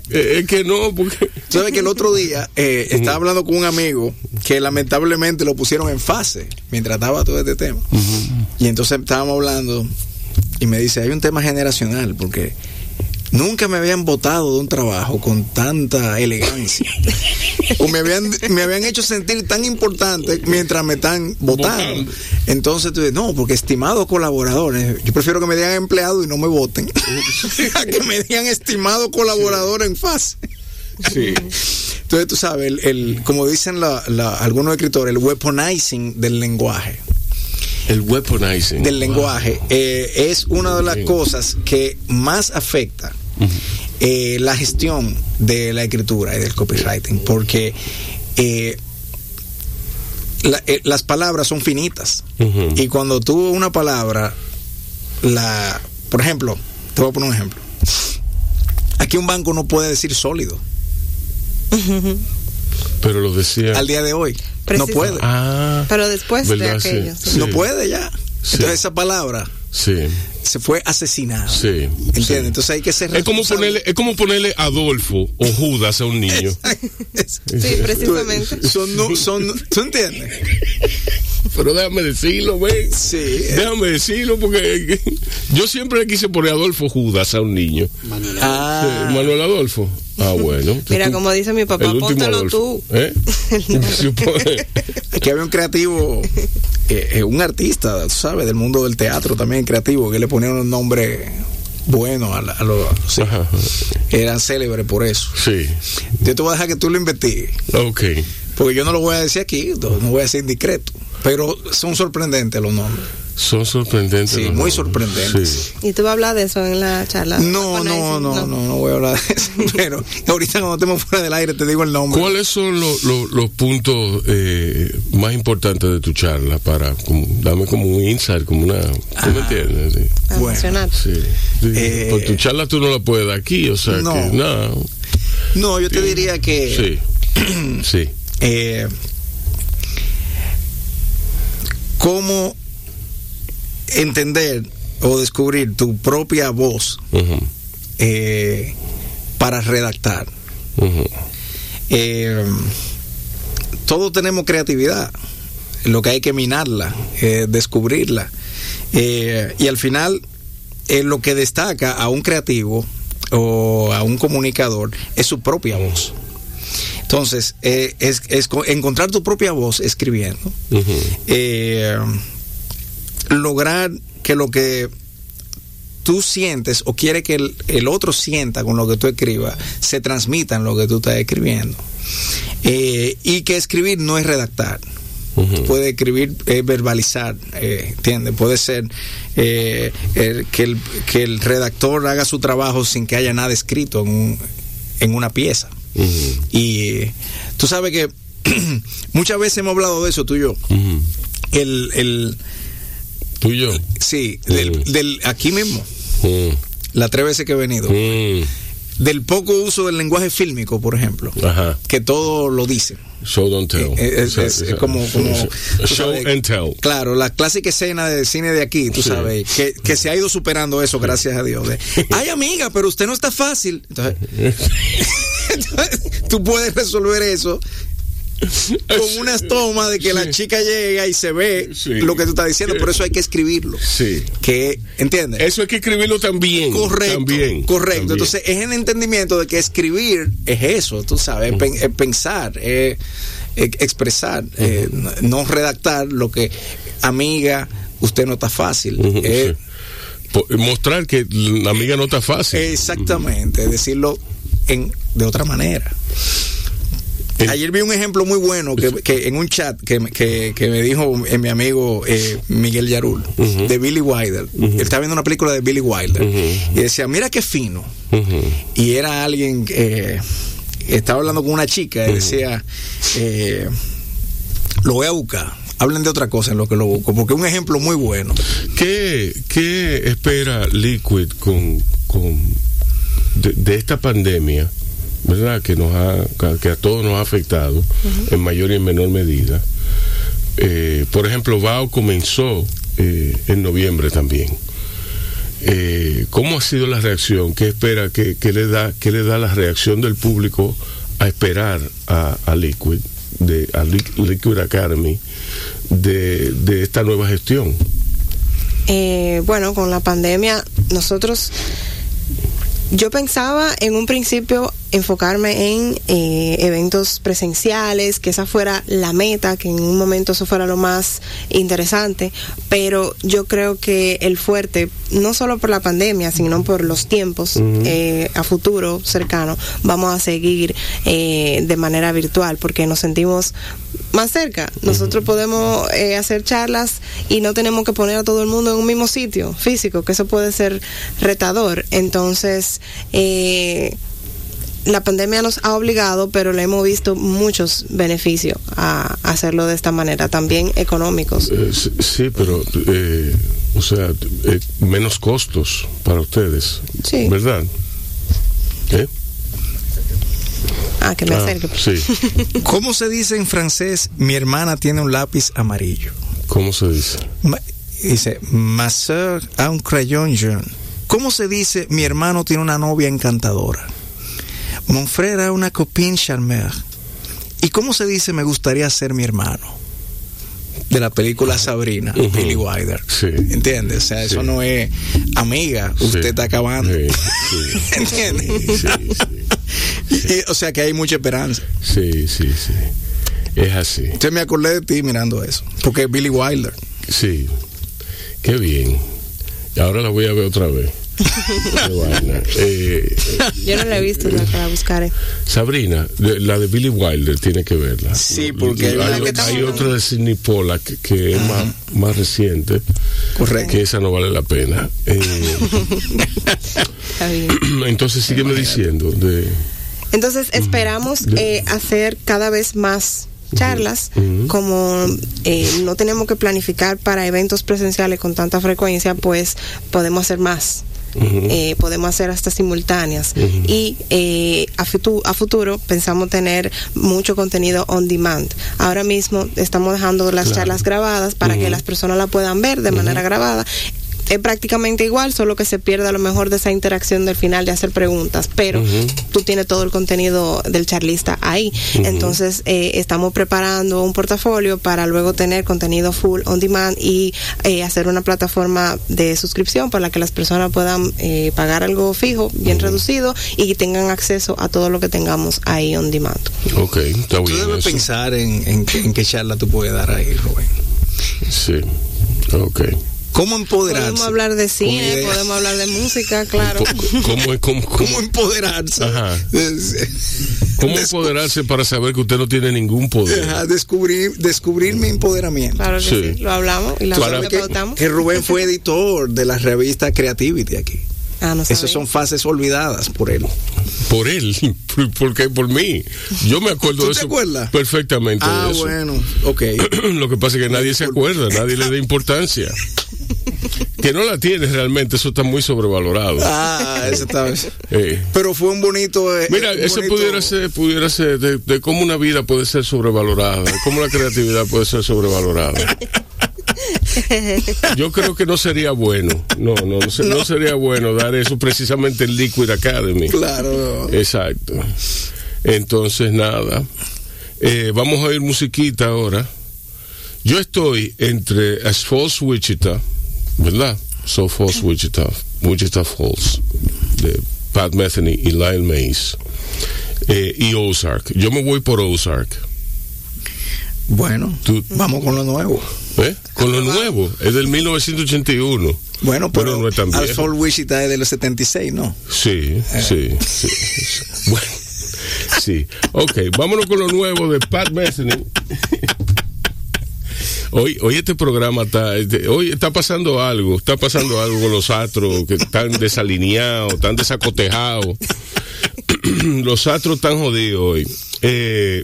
es que no, porque. Tú sabes que el otro día eh, estaba hablando con un amigo que lamentablemente lo pusieron en fase mientras estaba todo este tema. Y entonces estábamos hablando y me dice, hay un tema generacional porque nunca me habían votado de un trabajo con tanta elegancia. o me habían, me habían hecho sentir tan importante mientras me están votando. Entonces tú dices, no, porque estimados colaboradores, yo prefiero que me digan empleado y no me voten. [laughs] a que me digan estimado colaborador en fase. Sí. Entonces, tú sabes, el, el- como dicen la- la- algunos escritores, el weaponizing del lenguaje, El weaponizing. del lenguaje, eh, es una de las cosas que más afecta eh, la gestión de la escritura y del copywriting, porque eh, la- eh, las palabras son finitas. Y cuando tú una palabra, la, por ejemplo, te voy a poner un ejemplo. Aquí un banco no puede decir sólido Pero lo decía. al día de hoy. No puede. Ah. Pero después de aquello. sí. Sí. No puede ya. Sí. Entonces esa palabra Sí. Se fue asesinada. Sí. ¿Entiendes? sí. Entonces hay que ser Es como ponerle, es como ponerle Adolfo o Judas a un niño. [laughs] Sí, precisamente. Son, no- son, ¿Tú entiendes? Pero déjame decirlo, ven. Sí. Déjame decirlo porque yo siempre le quise poner Adolfo Judas a un niño. Ah, Sí, Manuel Adolfo. Ah, bueno. [laughs] Mira, Tú- como dice mi papá, el último póntelo Adolfo. tú. ¿Eh? [laughs] Aquí había un creativo, eh, eh, un artista, tú ¿sabes? Del mundo del teatro también creativo, que le ponían un nombre bueno a, la- a los. sí. Eran célebres por eso. Sí. Yo te voy a dejar que tú lo investigues. Ok. Porque yo no lo voy a decir aquí, no, voy a decir indiscreto. Pero son sorprendentes los nombres. Son sorprendentes. Sí, muy sorprendentes. Sí. Y tú vas a hablar de eso en la charla. No, no, no, no, no voy a hablar de eso. [laughs] Pero ahorita cuando estemos fuera del aire te digo el nombre. ¿Cuáles son los, los, los puntos eh, más importantes de tu charla para como, dame como un insight, como una, ¿tú me entiendes? Sí. Ah, Bueno. Sí. Sí. Eh, Pues tu charla tú no la puedes dar aquí, o sea No. que nada. No, yo te diría que Sí. [clears throat] sí. eh, cómo entender o descubrir tu propia voz eh, para redactar. Eh, todos tenemos creatividad, lo que hay que minarla, eh, descubrirla. Y al final, lo que destaca a un creativo o a un comunicador es su propia voz. Entonces, es, es co- encontrar tu propia voz escribiendo, lograr que lo que tú sientes o quiere que el, el otro sienta con lo que tú escribas se transmita en lo que tú estás escribiendo. Eh, y que escribir no es redactar. Puede escribir, es verbalizar, eh, ¿entiendes? Puede ser eh, el- que, el, que el redactor haga su trabajo sin que haya nada escrito en, un- en una pieza. Y tú sabes que [clears throat] muchas veces hemos hablado de eso tú y yo. El, el, Tú y yo. sí, del, Mm. del- aquí mismo, Mm, las tres veces que he venido, mm. del poco uso del lenguaje fílmico, por ejemplo, Ajá. que todo lo dicen. Show don't tell. Eh, es- sea, es- como- [laughs] como- show- tú Show sabes, and tell. Claro, la clásica escena de cine de aquí, tú Sí. sabes, que, que se ha ido superando eso, gracias a Dios. de, [laughs] Ay, amiga, pero usted no está fácil. Entonces, [laughs] entonces, tú puedes resolver eso [laughs] con unas tomas de que la chica llega y se ve Sí. lo que tú estás diciendo, por eso hay que escribirlo. Sí. Que, ¿entiendes? Eso hay que escribirlo también. Correcto, También, correcto. también. Entonces es el entendimiento de que escribir es eso, tú sabes, es pen- es pensar, es, es expresar, eh, no- redactar lo que, amiga, usted no está fácil. Eh, sí. Mostrar que la amiga no está fácil. Exactamente, decirlo en, de otra manera. El- Ayer vi un ejemplo muy bueno que, que en un chat que, me- que, que me dijo eh, mi amigo eh, Miguel Yarul, de Billy Wilder. Él estaba viendo una película de Billy Wilder y decía, mira qué fino. Y era alguien que estaba hablando con una chica y decía, eh, lo voy a buscar. Hablen de otra cosa en lo que lo busco, porque es un ejemplo muy bueno. ¿Qué, qué espera Liquid con, con de, de esta pandemia, verdad? Que nos ha, que a todos nos ha afectado en mayor y en menor medida. Eh, por ejemplo, Bao comenzó eh, en noviembre también. Eh, ¿Cómo ha sido la reacción? ¿Qué espera? ¿Qué, qué le da? ¿Qué le da la reacción del público a esperar a, a Liquid, de a Liq- Liquid Academy, de, de esta nueva gestión? Eh, bueno, con la pandemia, nosotros, yo pensaba en un principio enfocarme en eh, eventos presenciales, que esa fuera la meta, que en un momento eso fuera lo más interesante, pero yo creo que el fuerte, no solo por la pandemia, sino por los tiempos eh, a futuro cercano, vamos a seguir eh, de manera virtual, porque nos sentimos más cerca. Nosotros podemos eh, hacer charlas y no tenemos que poner a todo el mundo en un mismo sitio físico, que eso puede ser retador. Entonces, eh, la pandemia nos ha obligado, pero le hemos visto muchos beneficios a hacerlo de esta manera, también económicos. Eh, sí, pero, eh, o sea, eh, menos costos para ustedes, Sí. ¿verdad? ¿Eh? Ah, que me Ah, acerque. sí. [laughs] ¿Cómo se dice en francés? Mi hermana tiene un lápiz amarillo. ¿Cómo se dice? Ma- dice, ma soeur a un crayon jaune. ¿Cómo se dice? Mi hermano tiene una novia encantadora. Mon frère a una copine charmeur. ¿Y cómo se dice? Me gustaría ser mi hermano. De la película Sabrina, Ujú. Billy Wilder. Sí. ¿Entiendes? O sea, eso no es amiga, usted Sí. está acabando. Sí, sí. [laughs] ¿Entiendes? Sí, [laughs] o sea que hay mucha esperanza. Sí, sí, sí. Es así. Entonces me acordé de ti mirando eso. Porque es Billy Wilder. Sí. Qué bien. Y ahora la voy a ver otra vez. [laughs] Eh, Yo no la he visto, la, la buscaré. Sabrina, de- la de Billy Wilder, tiene que verla. Sí, porque hay hay, una que hay estamos- otra de Sidney Pollack que, que es más, más reciente. Correcto. Que esa no vale la pena. Eh, [laughs] Está bien. [clears throat] entonces sígueme diciendo de Entonces esperamos eh, hacer cada vez más charlas, como eh, no tenemos que planificar para eventos presenciales con tanta frecuencia, pues podemos hacer más. Eh, podemos hacer hasta simultáneas. Y eh, a, futu- a futuro pensamos tener mucho contenido on demand. Ahora mismo estamos dejando las Claro. charlas grabadas para que las personas la puedan ver de manera grabada es prácticamente igual, solo que se pierde a lo mejor de esa interacción del final de hacer preguntas, pero tú tienes todo el contenido del charlista ahí. Entonces, eh, estamos preparando un portafolio para luego tener contenido full on demand y eh, hacer una plataforma de suscripción para que las personas puedan eh, pagar algo fijo, bien reducido y tengan acceso a todo lo que tengamos ahí on demand. Ok, está Tú bien. debes eso. pensar en, en, qué- en qué charla tú puedes dar ahí, Rubén. Sí. Ok. ¿Cómo empoderarse? Podemos hablar de cine, podemos hablar de música, claro. ¿Cómo, cómo, cómo- ¿Cómo empoderarse? Ajá. Cómo empoderarse para saber que usted no tiene ningún poder? Ajá, descubrir, descubrir mi empoderamiento. Claro que sí. Sí. lo hablamos y la que que Rubén fue editor de la revista Creativity aquí. Ah, no Esas son fases olvidadas por él. Por él, [laughs] ¿por qué? Por mí. Yo me acuerdo ¿Tú de te eso acuerdas? perfectamente. Ah, de eso. bueno, ok. [clears throat] Lo que pasa es que nadie se acuerda, nadie le da importancia. Que no la tiene realmente, eso está muy sobrevalorado. Ah, ese está. Eh, [laughs] Pero fue un bonito. eh, Mira, un eso bonito- pudiera ser, pudiera ser de, de cómo una vida puede ser sobrevalorada, de cómo la creatividad puede ser sobrevalorada. [laughs] [laughs] Yo creo que no sería bueno, no, no, no, se- no sería bueno dar eso precisamente en Liquid Academy. Claro. Exacto. Entonces, nada. Eh, vamos a oír musiquita ahora. Yo estoy entre As Falls Wichita, ¿verdad? So Falls Wichita, Wichita Falls, de Pat Metheny y Lyle Mays, eh, y Ozark. Yo me voy por Ozark. Bueno, Tú- vamos con lo nuevo. ¿Eh? Con lo nuevo, es del 1981. Bueno, pero no es tan Al. Sol Wichita es de los 76, ¿no? Sí, sí, sí. sí. Bueno, sí. Ok, vámonos con lo nuevo de Pat Metheny. Hoy, hoy este programa está, este, hoy está pasando algo, está pasando algo con los astros que están desalineados, están desacotejados. [clears throat] los astros están jodidos hoy. Eh,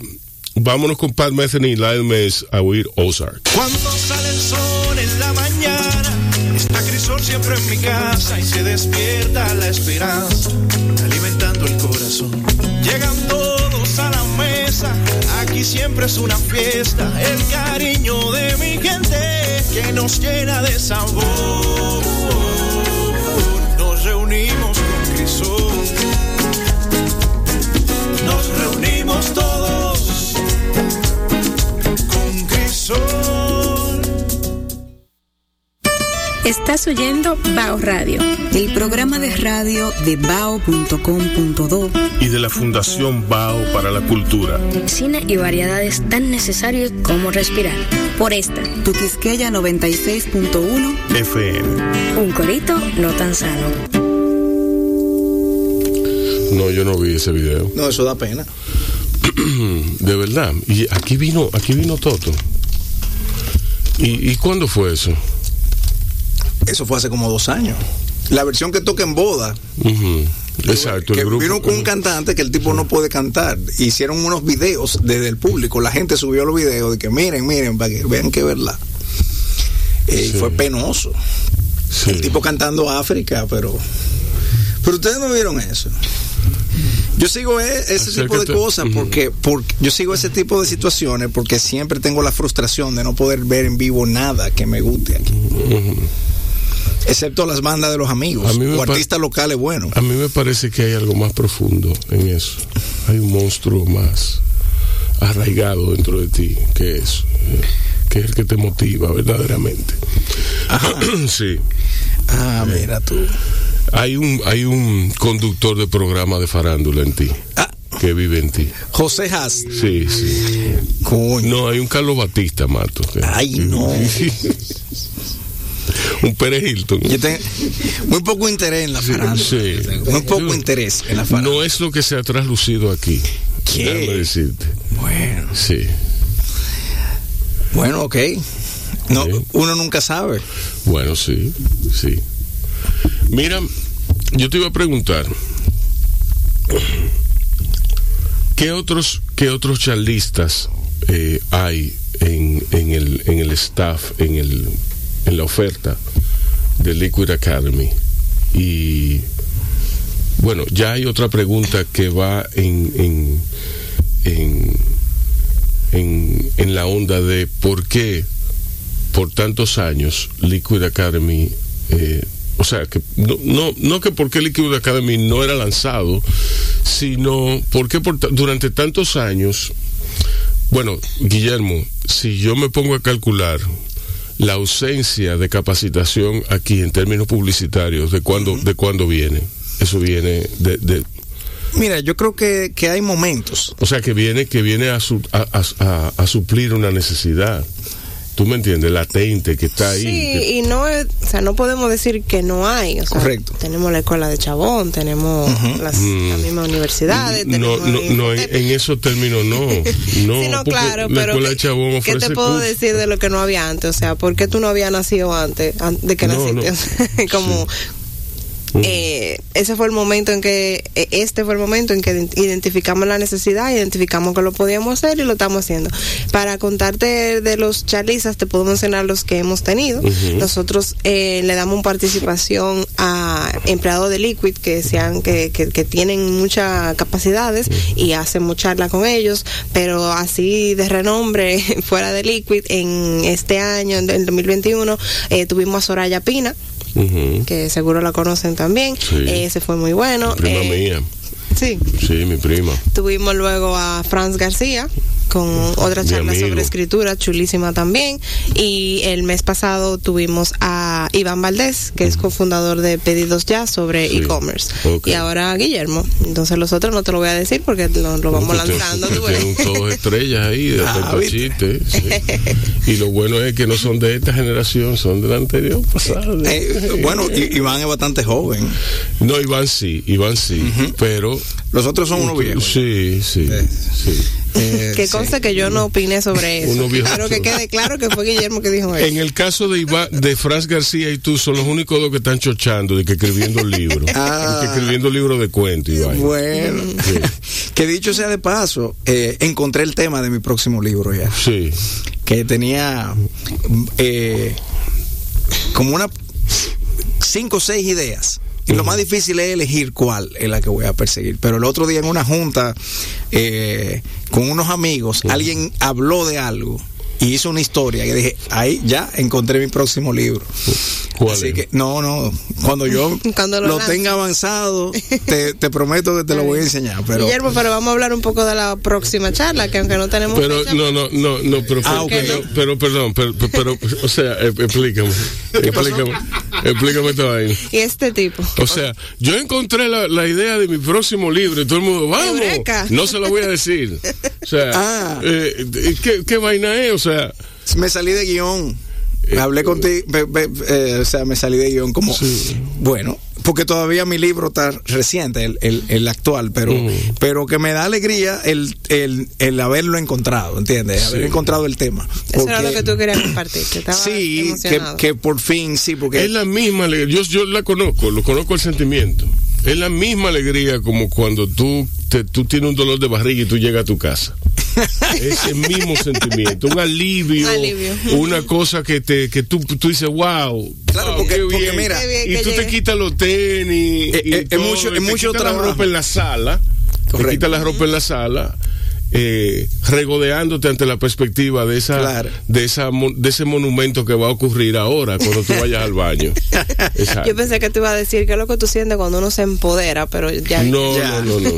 vámonos con Pat Metheny y Lyle Mays a oír Ozark. Cuando sale el sol en la mañana, está Crisol siempre en mi casa y se despierta la esperanza, alimentando el corazón. Llegan todos a la mesa, aquí siempre es una fiesta, el cariño de mi gente que nos llena de sabor. Estás oyendo Bao Radio, El programa de radio de bao.com.do Y de la Fundación Bao para la Cultura. Cine y variedades tan necesarios como respirar. Por esta, Tu Quisqueya 96.1 FM. un corito no tan sano. No, yo no vi ese video. No, eso da pena. [clears throat] De verdad. Y aquí vino, aquí vino Toto. ¿Y, y cuándo fue eso? Eso fue hace como dos años. La versión que toca en boda. Exacto, que grupo. vino con un cantante que el tipo no puede cantar. Hicieron unos videos desde el público. La gente subió los videos de que miren, miren, para que vean que verdad. Eh, Sí. Fue penoso. Sí. El tipo cantando África, pero. Pero ustedes no vieron eso. Yo sigo e- ese tipo de cosas porque, porque yo sigo ese tipo de situaciones porque siempre tengo la frustración de no poder ver en vivo nada que me guste aquí. Excepto las bandas de los amigos o artistas locales buenos. A mí me parece que hay algo más profundo en eso. Hay un monstruo más arraigado dentro de ti que eso. eh, Que es el que te motiva verdaderamente. [clears throat] sí. Ah, mira tú. Hay un, hay un conductor de programa de farándula en ti. Ah. Que vive en ti. José Haas. Sí, sí. Coño. No, hay un Carlos Batista, Mato. que- Ay, no. [laughs] un Pérez Hilton. Yo tengo muy poco interés en la farándula. Sí. Muy poco interés en la farándula. No es lo que se ha traslucido aquí. ¿Qué? Déjame decirte. Bueno, Sí. bueno, ok. No, Sí. uno nunca sabe. Bueno, sí, sí. Mira, yo te iba a preguntar, ¿qué otros, qué otros charlistas eh, hay en, en, el, en el staff, en, el, en la oferta de Liquid Academy? Y bueno, ya hay otra pregunta que va en, en, en, en, en la onda de por qué por tantos años Liquid Academy, eh, o sea, que no, no, no que porque Liquid Academy no era lanzado, sino por, ta- durante tantos años, bueno, Guillermo, si yo me pongo a calcular la ausencia de capacitación aquí en términos publicitarios, ¿de cuándo, de cuándo viene? Eso viene de, de- Mira, yo creo que, que hay momentos. o sea, que viene, que viene a, su- a, a- a- a suplir una necesidad. ¿Tú me entiendes? Latente, que está ahí. Sí, que- y no es, o sea, no podemos decir que no hay. O sea, Correcto. Tenemos la escuela de Chabón, tenemos las, las mismas universidades. No, no, no, en, en esos términos no. [laughs] No, sí, no, claro, la pero escuela ¿qué, de Chabón qué te puedo cursos. decir de lo que no había antes? O sea, ¿por qué tú no habías nacido antes an- de que No, naciste? [laughs] no. Eh, ese fue el momento en que, eh, este fue el momento en que ident- identificamos la necesidad, identificamos que lo podíamos hacer y lo estamos haciendo. Para contarte de los charlistas, te puedo mencionar los que hemos tenido. Nosotros eh, le damos participación a empleados de Liquid que sean que, que, que tienen muchas capacidades y hacemos charla con ellos, pero así de renombre [laughs] fuera de Liquid en este año, en el 2021, eh, tuvimos a Soraya Pina Que seguro la conocen también. Sí. Ese fue muy bueno. Prima Eh, mía. Sí. Sí, mi prima. Tuvimos luego a Franz García con otra charla sobre escritura, chulísima también. Y el mes pasado tuvimos a Iván Valdés, que es cofundador de Pedidos Ya sobre e-commerce. Y ahora Guillermo. Entonces los otros no te lo voy a decir porque lo, vamos lanzando. Todos estrellas ahí de [laughs] ah, chiste, Y lo bueno es que no son de esta generación, son de la anterior pasada. [laughs] Eh, bueno, Iván es bastante joven. No, Iván sí, Iván sí, pero... Los otros son unos viejos. Sí, sí, sí. Eh, que conste que yo no opiné sobre eso. Pero que quede claro que fue Guillermo que dijo eso. En el caso de Iván, de Franz García y tú son los únicos dos que están chochando de que escribiendo libros. [laughs] Ah. escribiendo libros de cuentos, Iván. Bueno, que dicho sea de paso, eh, encontré el tema de mi próximo libro ya. Sí. Que tenía eh, como una cinco o seis ideas y lo más difícil es elegir cuál es la que voy a perseguir. Pero el otro día en una junta eh, con unos amigos, alguien habló de algo y hizo una historia y dije, ahí ya encontré mi próximo libro. Así que, no, no, cuando yo [laughs] lo, tenga avanzado, [laughs] te, prometo que te lo voy a enseñar. Pero, Guillermo, pero vamos a hablar un poco de la próxima charla, que aunque no tenemos. Pero, no, no, no, no, pero, ah, pero, perdón, pero, pero, o sea, eh, explícame. explícame, explícame todo ahí. Y este tipo. O sea, yo encontré la, la idea de mi próximo libro y todo el mundo, vamos, no se lo voy a decir. O sea, ah. eh, ¿qué, ¿qué vaina es? O sea, me salí de guion. Eh, hablé contigo, eh, o sea, me salí de guion como, bueno, porque todavía mi libro está reciente, el, el, actual, pero, mm. pero que me da alegría el, el, haberlo encontrado, ¿entiendes? Haber encontrado el tema. Eso era lo que tú querías compartir, Sí, que, por fin, sí, porque... Es la misma yo, yo la conozco, lo conozco el sentimiento. Es la misma alegría como cuando tú, te, tú tienes un dolor de barriga y tú llegas a tu casa. Ese mismo [laughs] sentimiento, un alivio, una cosa que te que tú, tú dices, wow. Claro, porque, mira, y tú te quitas los tenis, eh, eh, es, mucho, es mucho trabajo. la ropa en la sala, te quitas la ropa en la sala eh, regodeándote ante la perspectiva de esa, de esa de ese monumento que va a ocurrir ahora cuando tú vayas al baño. [laughs] Yo pensé que te iba a decir que es lo que tú sientes cuando uno se empodera, pero ya no, no, no,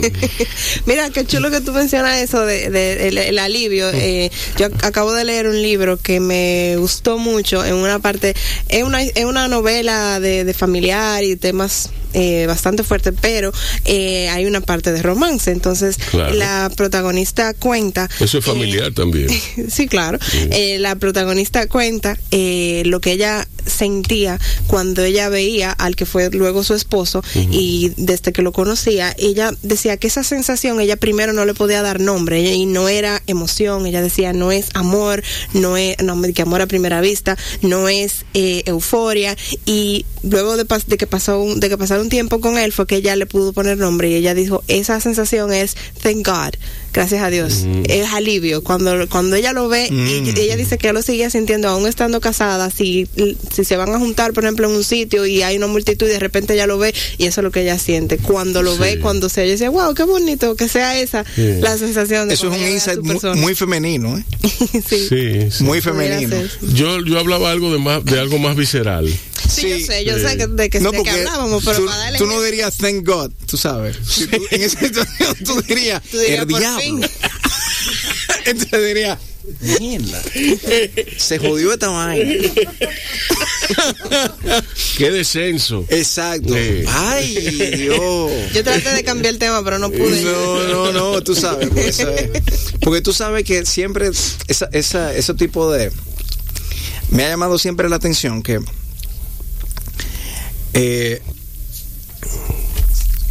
[laughs] Mira, qué chulo que tú mencionas eso de, el, alivio. Eh, yo acabo de leer un libro que me gustó mucho en una parte, es una, es una novela de, de familiar y temas eh, bastante fuerte, pero eh, hay una parte de romance. Entonces, la protagonista cuenta. Eso es familiar eh, también. [laughs] sí, claro. la protagonista cuenta lo que ella sentía cuando ella veía al que fue luego su esposo y desde que lo conocía, ella decía que esa sensación ella primero no le podía dar nombre y no era emoción, ella decía no es amor, no es no, que amor a primera vista, no es euforia y luego de, de que pasó de que pasaron un tiempo con él fue que ella le pudo poner nombre y ella dijo, esa sensación es thank God, gracias a Dios, mm. es alivio. Cuando, cuando ella lo ve, y mm. ella dice que lo seguía sintiendo aún estando casada, si, si se van a juntar, por ejemplo, en un sitio y hay una multitud y de repente ella lo ve y eso es lo que ella siente. Cuando lo ve, cuando se ella dice, wow, qué bonito que sea esa la sensación de Eso es un insight muy, femenino, ¿eh? [laughs] sí. muy femenino. Yo, yo hablaba algo de, más, de algo más visceral. Sí, yo sé, yo sé de, que, de hablábamos, pero tú, no dirías thank God, tú sabes. en esa [laughs] situación tú dirías, el diablo. [laughs] Entonces diría, mierda. Se jodió esta vaina. Qué descenso. Exacto. Ay, Dios. Yo traté de cambiar el tema, pero no pude. No, no, no, tú sabes. Porque, tú sabes que siempre esa, esa, ese tipo de... Me ha llamado siempre la atención que eh,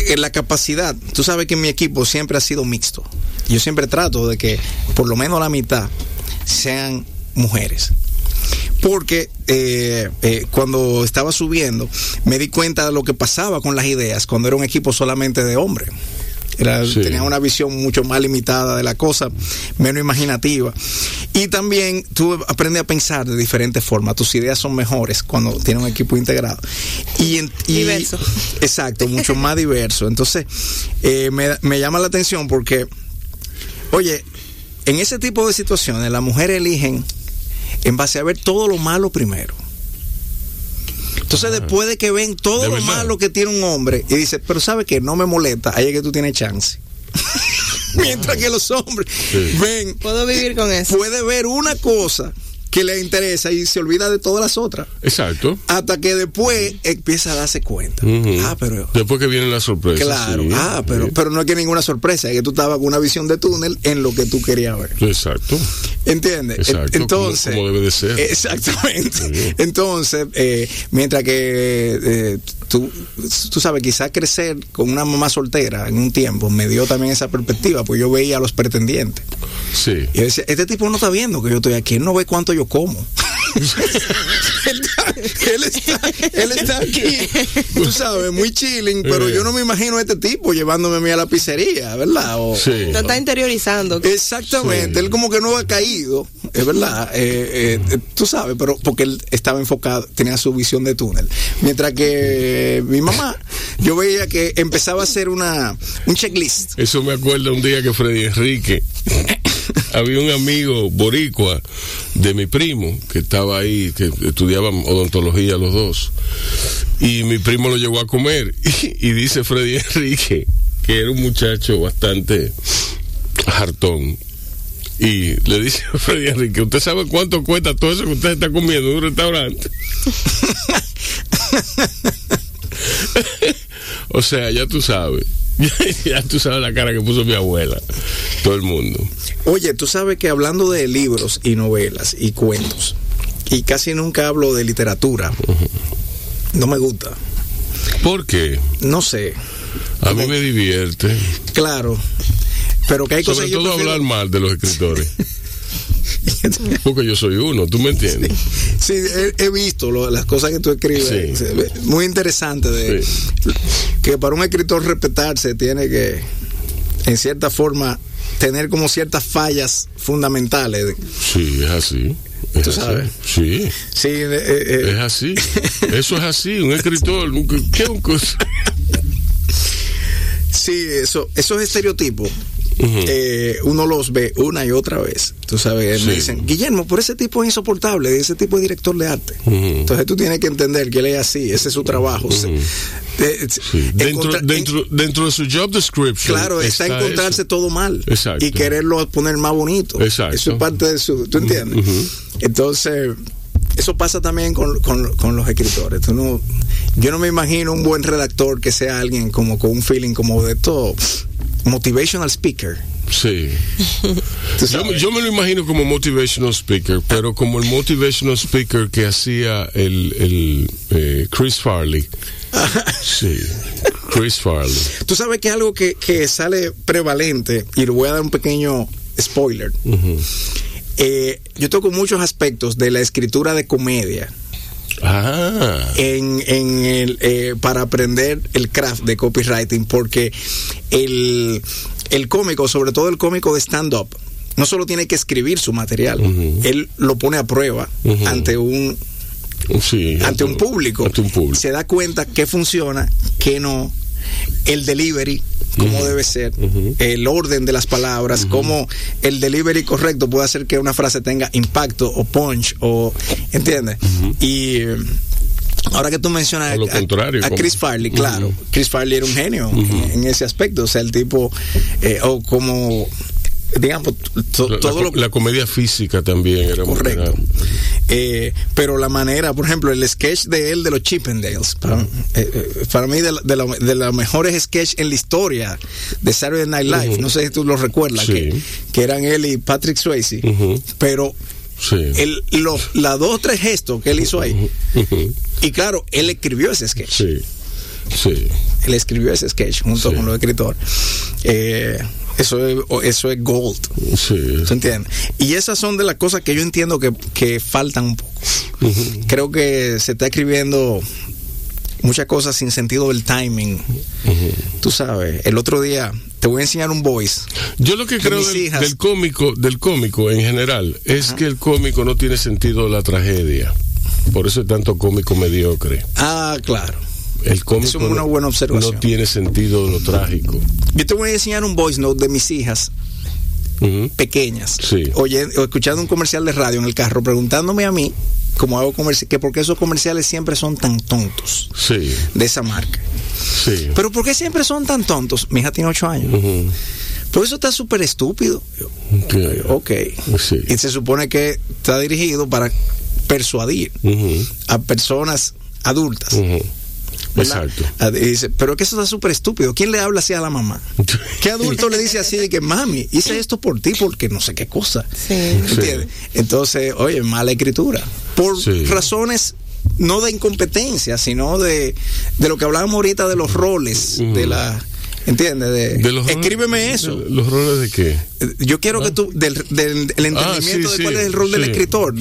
en la capacidad, tú sabes que mi equipo siempre ha sido mixto. Yo siempre trato de que por lo menos la mitad sean mujeres. Porque eh, eh, cuando estaba subiendo me di cuenta de lo que pasaba con las ideas cuando era un equipo solamente de hombres. Tenía una visión mucho más limitada de la cosa, menos imaginativa. Y también tú aprendes a pensar de diferentes formas. Tus ideas son mejores cuando tienes un equipo integrado. Y, diverso. [laughs] Exacto, mucho más diverso. Entonces, eh, me, me llama la atención porque, oye, en ese tipo de situaciones las mujeres eligen en base a ver todo lo malo primero. Entonces, después de que ven todo lo malo que tiene un hombre y dice, pero sabe que no me molesta, ahí es que tú tienes chance. [laughs] Mientras que los hombres ven. Puedo vivir con eso. Puede ver una cosa que le interesa y se olvida de todas las otras. Exacto. Hasta que después empieza a darse cuenta. Ah, pero. Después que viene la sorpresa. Claro. ah, pero, pero no es que ninguna sorpresa, es que tú estabas con una visión de túnel en lo que tú querías ver. Exacto. ¿Entiendes? Exacto. Entonces. Como, debe de ser. Exactamente. Entonces, eh, mientras que eh, tú, tú sabes, quizás crecer con una mamá soltera en un tiempo me dio también esa perspectiva, pues yo veía a los pretendientes. Sí. Y yo decía, este tipo no está viendo que yo estoy aquí, él no ve cuánto yo como. [laughs] él, está, él, está, aquí, tú sabes, muy chilling, pero yo no me imagino a este tipo llevándome a mí a la pizzería, ¿verdad? O, sí. Lo está interiorizando. Exactamente, sí. él como que no ha caído, es verdad, eh, eh, tú sabes, pero porque él estaba enfocado, tenía su visión de túnel. Mientras que mi mamá, yo veía que empezaba a hacer una un checklist. Eso me acuerda un día que Freddy Enrique había un amigo boricua de mi primo que estaba ahí, que estudiaban odontología los dos. Y mi primo lo llevó a comer. [laughs] Y, y dice Freddy Enrique que era un muchacho bastante hartón. Y le dice a Freddy Enrique, ¿usted sabe cuánto cuesta todo eso que usted está comiendo en un restaurante? [laughs] [laughs] o sea, ya tú sabes. [laughs] ya tú sabes la cara que puso mi abuela. Todo el mundo. Oye, tú sabes que hablando de libros y novelas y cuentos, y casi nunca hablo de literatura, uh -huh. no me gusta. ¿Por qué? No sé. A mí me divierte. Claro. Pero que hay Sobre cosas todo yo prefiero... hablar mal de los escritores. [laughs] [laughs] Porque yo soy uno, ¿tú me entiendes? Sí, he, he, visto lo, las cosas que tú escribes. Sí. Muy interesante. De, Sí. Que para un escritor respetarse tiene que, en cierta forma, tener como ciertas fallas fundamentales. Sí, es así. Es ¿Tú así. sabes? Sí, Sí, eh, eh, es así. Eso es así. Un escritor, ¿qué un cos- sí eso, esos estereotipos. Eh, uno los ve una y otra vez. Tú sabes, me dicen, Guillermo, por ese tipo es insoportable, ese tipo es director de arte. Entonces tú tienes que entender que él es así, ese es su trabajo. Eh, Sí. Dentro, dentro, dentro de su job description. Claro, está, encontrarse eso. todo mal Exacto. y quererlo poner más bonito. Exacto. Eso es parte de su. ¿Tú entiendes? Entonces, eso pasa también con, con- con los escritores. Tú no, yo no me imagino un buen redactor que sea alguien como con un feeling como de todo motivational speaker. Sí. [laughs] ¿Tú Yo, yo me lo imagino como motivational speaker, pero como el motivational speaker que hacía el, el eh, Chris Farley. [laughs] Sí, Chris Farley. Tú sabes que algo que, que sale prevalente, y le voy a dar un pequeño spoiler. Eh, yo toco muchos aspectos de la escritura de comedia. Ah, en, en el, eh, para aprender el craft de copywriting porque el, el cómico, sobre todo el cómico de stand-up, no solo tiene que escribir su material, él lo pone a prueba ante un sí. ante un público. Ante un público. Se da cuenta qué funciona, qué no, el delivery, cómo debe ser, el orden de las palabras, cómo el delivery correcto puede hacer que una frase tenga impacto o punch o ¿entiendes? Y eh, ahora que tú mencionas lo a- Chris Farley, claro. Chris Farley era un genio en, en ese aspecto, o sea, el tipo eh, o como digamos to- La, todo la- lo la comedia física también era Correcto. Eh, pero la manera, por ejemplo, el sketch de él de los Chippendales, para, eh, eh, para mí de, la- de, la- de los mejores sketches en la historia de Saturday Night Live, no sé si tú lo recuerdas, Sí. que, que eran él y Patrick Swayze, pero Sí. el, los, las dos o tres gestos que él hizo ahí, y claro, él escribió ese sketch, Sí. Sí. él escribió ese sketch junto Sí. con los escritores. Eh, eso, es, eso es gold. Sí. ¿Tú entiendes? Y esas son de las cosas que yo entiendo que, que faltan un poco. Creo que se está escribiendo muchas cosas sin sentido del timing. Tú sabes, el otro día te voy a enseñar un voice. Yo lo que creo del cómico, del cómico en general, es que el cómico no tiene sentido la tragedia. Por eso es tanto cómico mediocre. Ah, claro. El cómico es una no- buena observación. no tiene sentido lo trágico. Yo te voy a enseñar un voice note de mis hijas pequeñas. Sí. Oye, escuchando un comercial de radio en el carro, preguntándome a mí, como hago comercial, que por qué esos comerciales siempre son tan tontos Sí, de esa marca. sí. Pero ¿por qué siempre son tan tontos? Mi hija tiene ocho años. Ujú. pero eso está súper estúpido. Ok. Y se supone que está dirigido para persuadir a personas adultas. Exacto. Ah, dice, pero que eso está súper estúpido. ¿Quién le habla así a la mamá? [laughs] ¿Qué adulto le dice así de que, mami, hice esto por ti porque no sé qué cosa? Sí. Entonces, oye, mala escritura. Por razones no de incompetencia, sino de, de lo que hablábamos ahorita de los roles, de la ¿Entiendes? escríbeme eso. ¿Los roles de qué? Yo quiero que ah. tú, del, del, ah, entendimiento de cuál es el rol del escritor.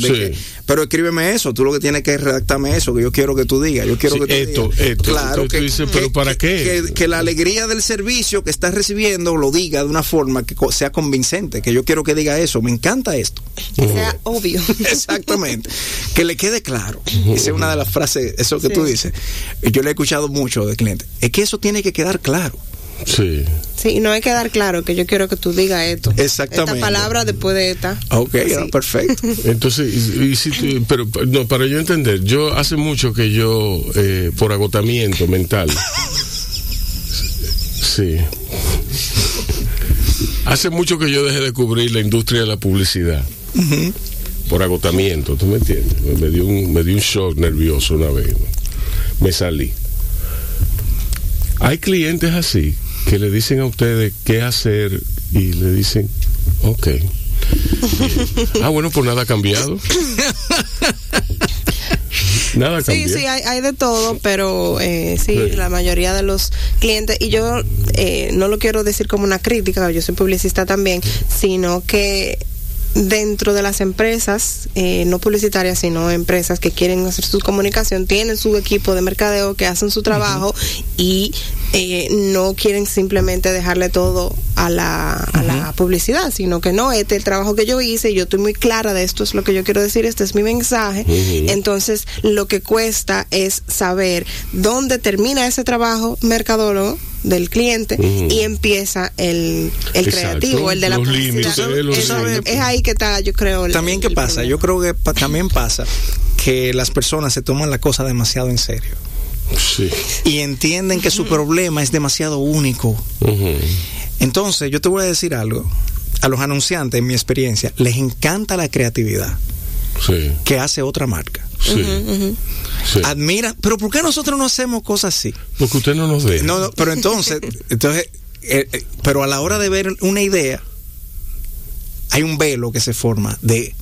pero escríbeme eso, tú lo que tienes que redactarme eso, que yo quiero que tú digas. Yo quiero que tú esto, Esto, claro, que, pero ¿para qué? Que, la alegría del servicio que estás recibiendo lo diga de una forma que sea convincente, que yo quiero que diga eso. Me encanta esto. Que sea obvio. [laughs] Exactamente. que le quede claro. Esa es una de las frases, eso que tú dices. Yo le he escuchado mucho de clientes. Es que eso tiene que quedar claro. Sí. Sí, no hay que dar claro que yo quiero que tú digas esto. Exactamente. Esta palabra después de esta. Ok, perfecto. [laughs] Entonces, y, pero no, para yo entender, yo hace mucho que yo, eh, por agotamiento mental, sí. Hace mucho que yo dejé de cubrir la industria de la publicidad. Por agotamiento, ¿tú me entiendes? Me dio un, me dio un shock nervioso una vez. Me salí. Hay clientes así que le dicen a ustedes qué hacer y le dicen, ok. ah, bueno, pues nada ha cambiado. Nada sí, sí, hay, hay, de todo, pero eh, sí, la mayoría de los clientes, y yo eh, no lo quiero decir como una crítica, yo soy publicista también, sino que dentro de las empresas, eh, no publicitarias, sino empresas que quieren hacer su comunicación, tienen su equipo de mercadeo que hacen su trabajo y eh, no quieren simplemente dejarle todo a la, a la publicidad, sino que no, este es el trabajo que yo hice, yo estoy muy clara de esto es lo que yo quiero decir, este es mi mensaje. Entonces, lo que cuesta es saber dónde termina ese trabajo mercadólogo del cliente y empieza el, el creativo, el de la publicidad. es, ahí que está, yo creo. también qué pasa, yo creo que también pasa que las personas se toman la cosa demasiado en serio. Sí. Y entienden que su problema es demasiado único. Entonces, yo te voy a decir algo. A los anunciantes, en mi experiencia, les encanta la creatividad que hace otra marca. Admira, pero ¿por qué nosotros no hacemos cosas así? Porque usted no nos ve. No, no pero entonces, [laughs] entonces eh, eh, pero a la hora de ver una idea, hay un velo que se forma de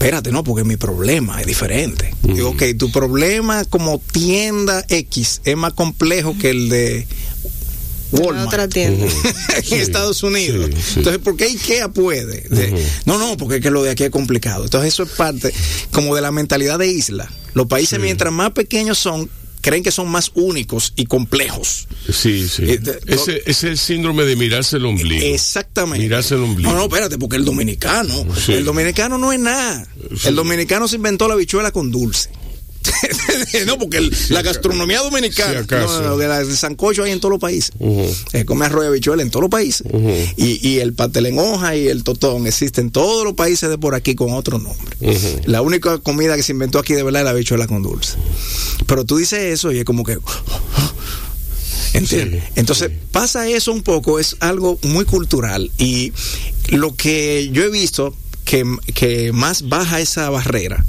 espérate, no, porque mi problema es diferente. Digo, ok, tu problema como tienda X es más complejo que el de Walmart otra tienda. [laughs] en Estados Unidos. Entonces, ¿por qué IKEA puede? No, no, porque es que lo de aquí es complicado. Entonces, eso es parte como de la mentalidad de isla. Los países, mientras más pequeños son, creen que son más únicos y complejos. Sí, sí. Eh, ese, es el síndrome de mirarse el ombligo. Exactamente. Mirarse el ombligo. No, no, espérate, porque el dominicano, el dominicano no es nada. El dominicano se inventó la bichuela con dulce. [laughs] no, porque la gastronomía dominicana, de la, el sancocho hay en todos los países. Eh, come arroz y habichuela en todos los países. y, el pastel en hoja y el totón existen en todos los países de por aquí con otro nombre. La única comida que se inventó aquí de verdad es la habichuela con dulce. Pero tú dices eso y es como que... [gasps] ¿Entiendes? Entonces pasa eso un poco, es algo muy cultural y lo que yo he visto que, que más baja esa barrera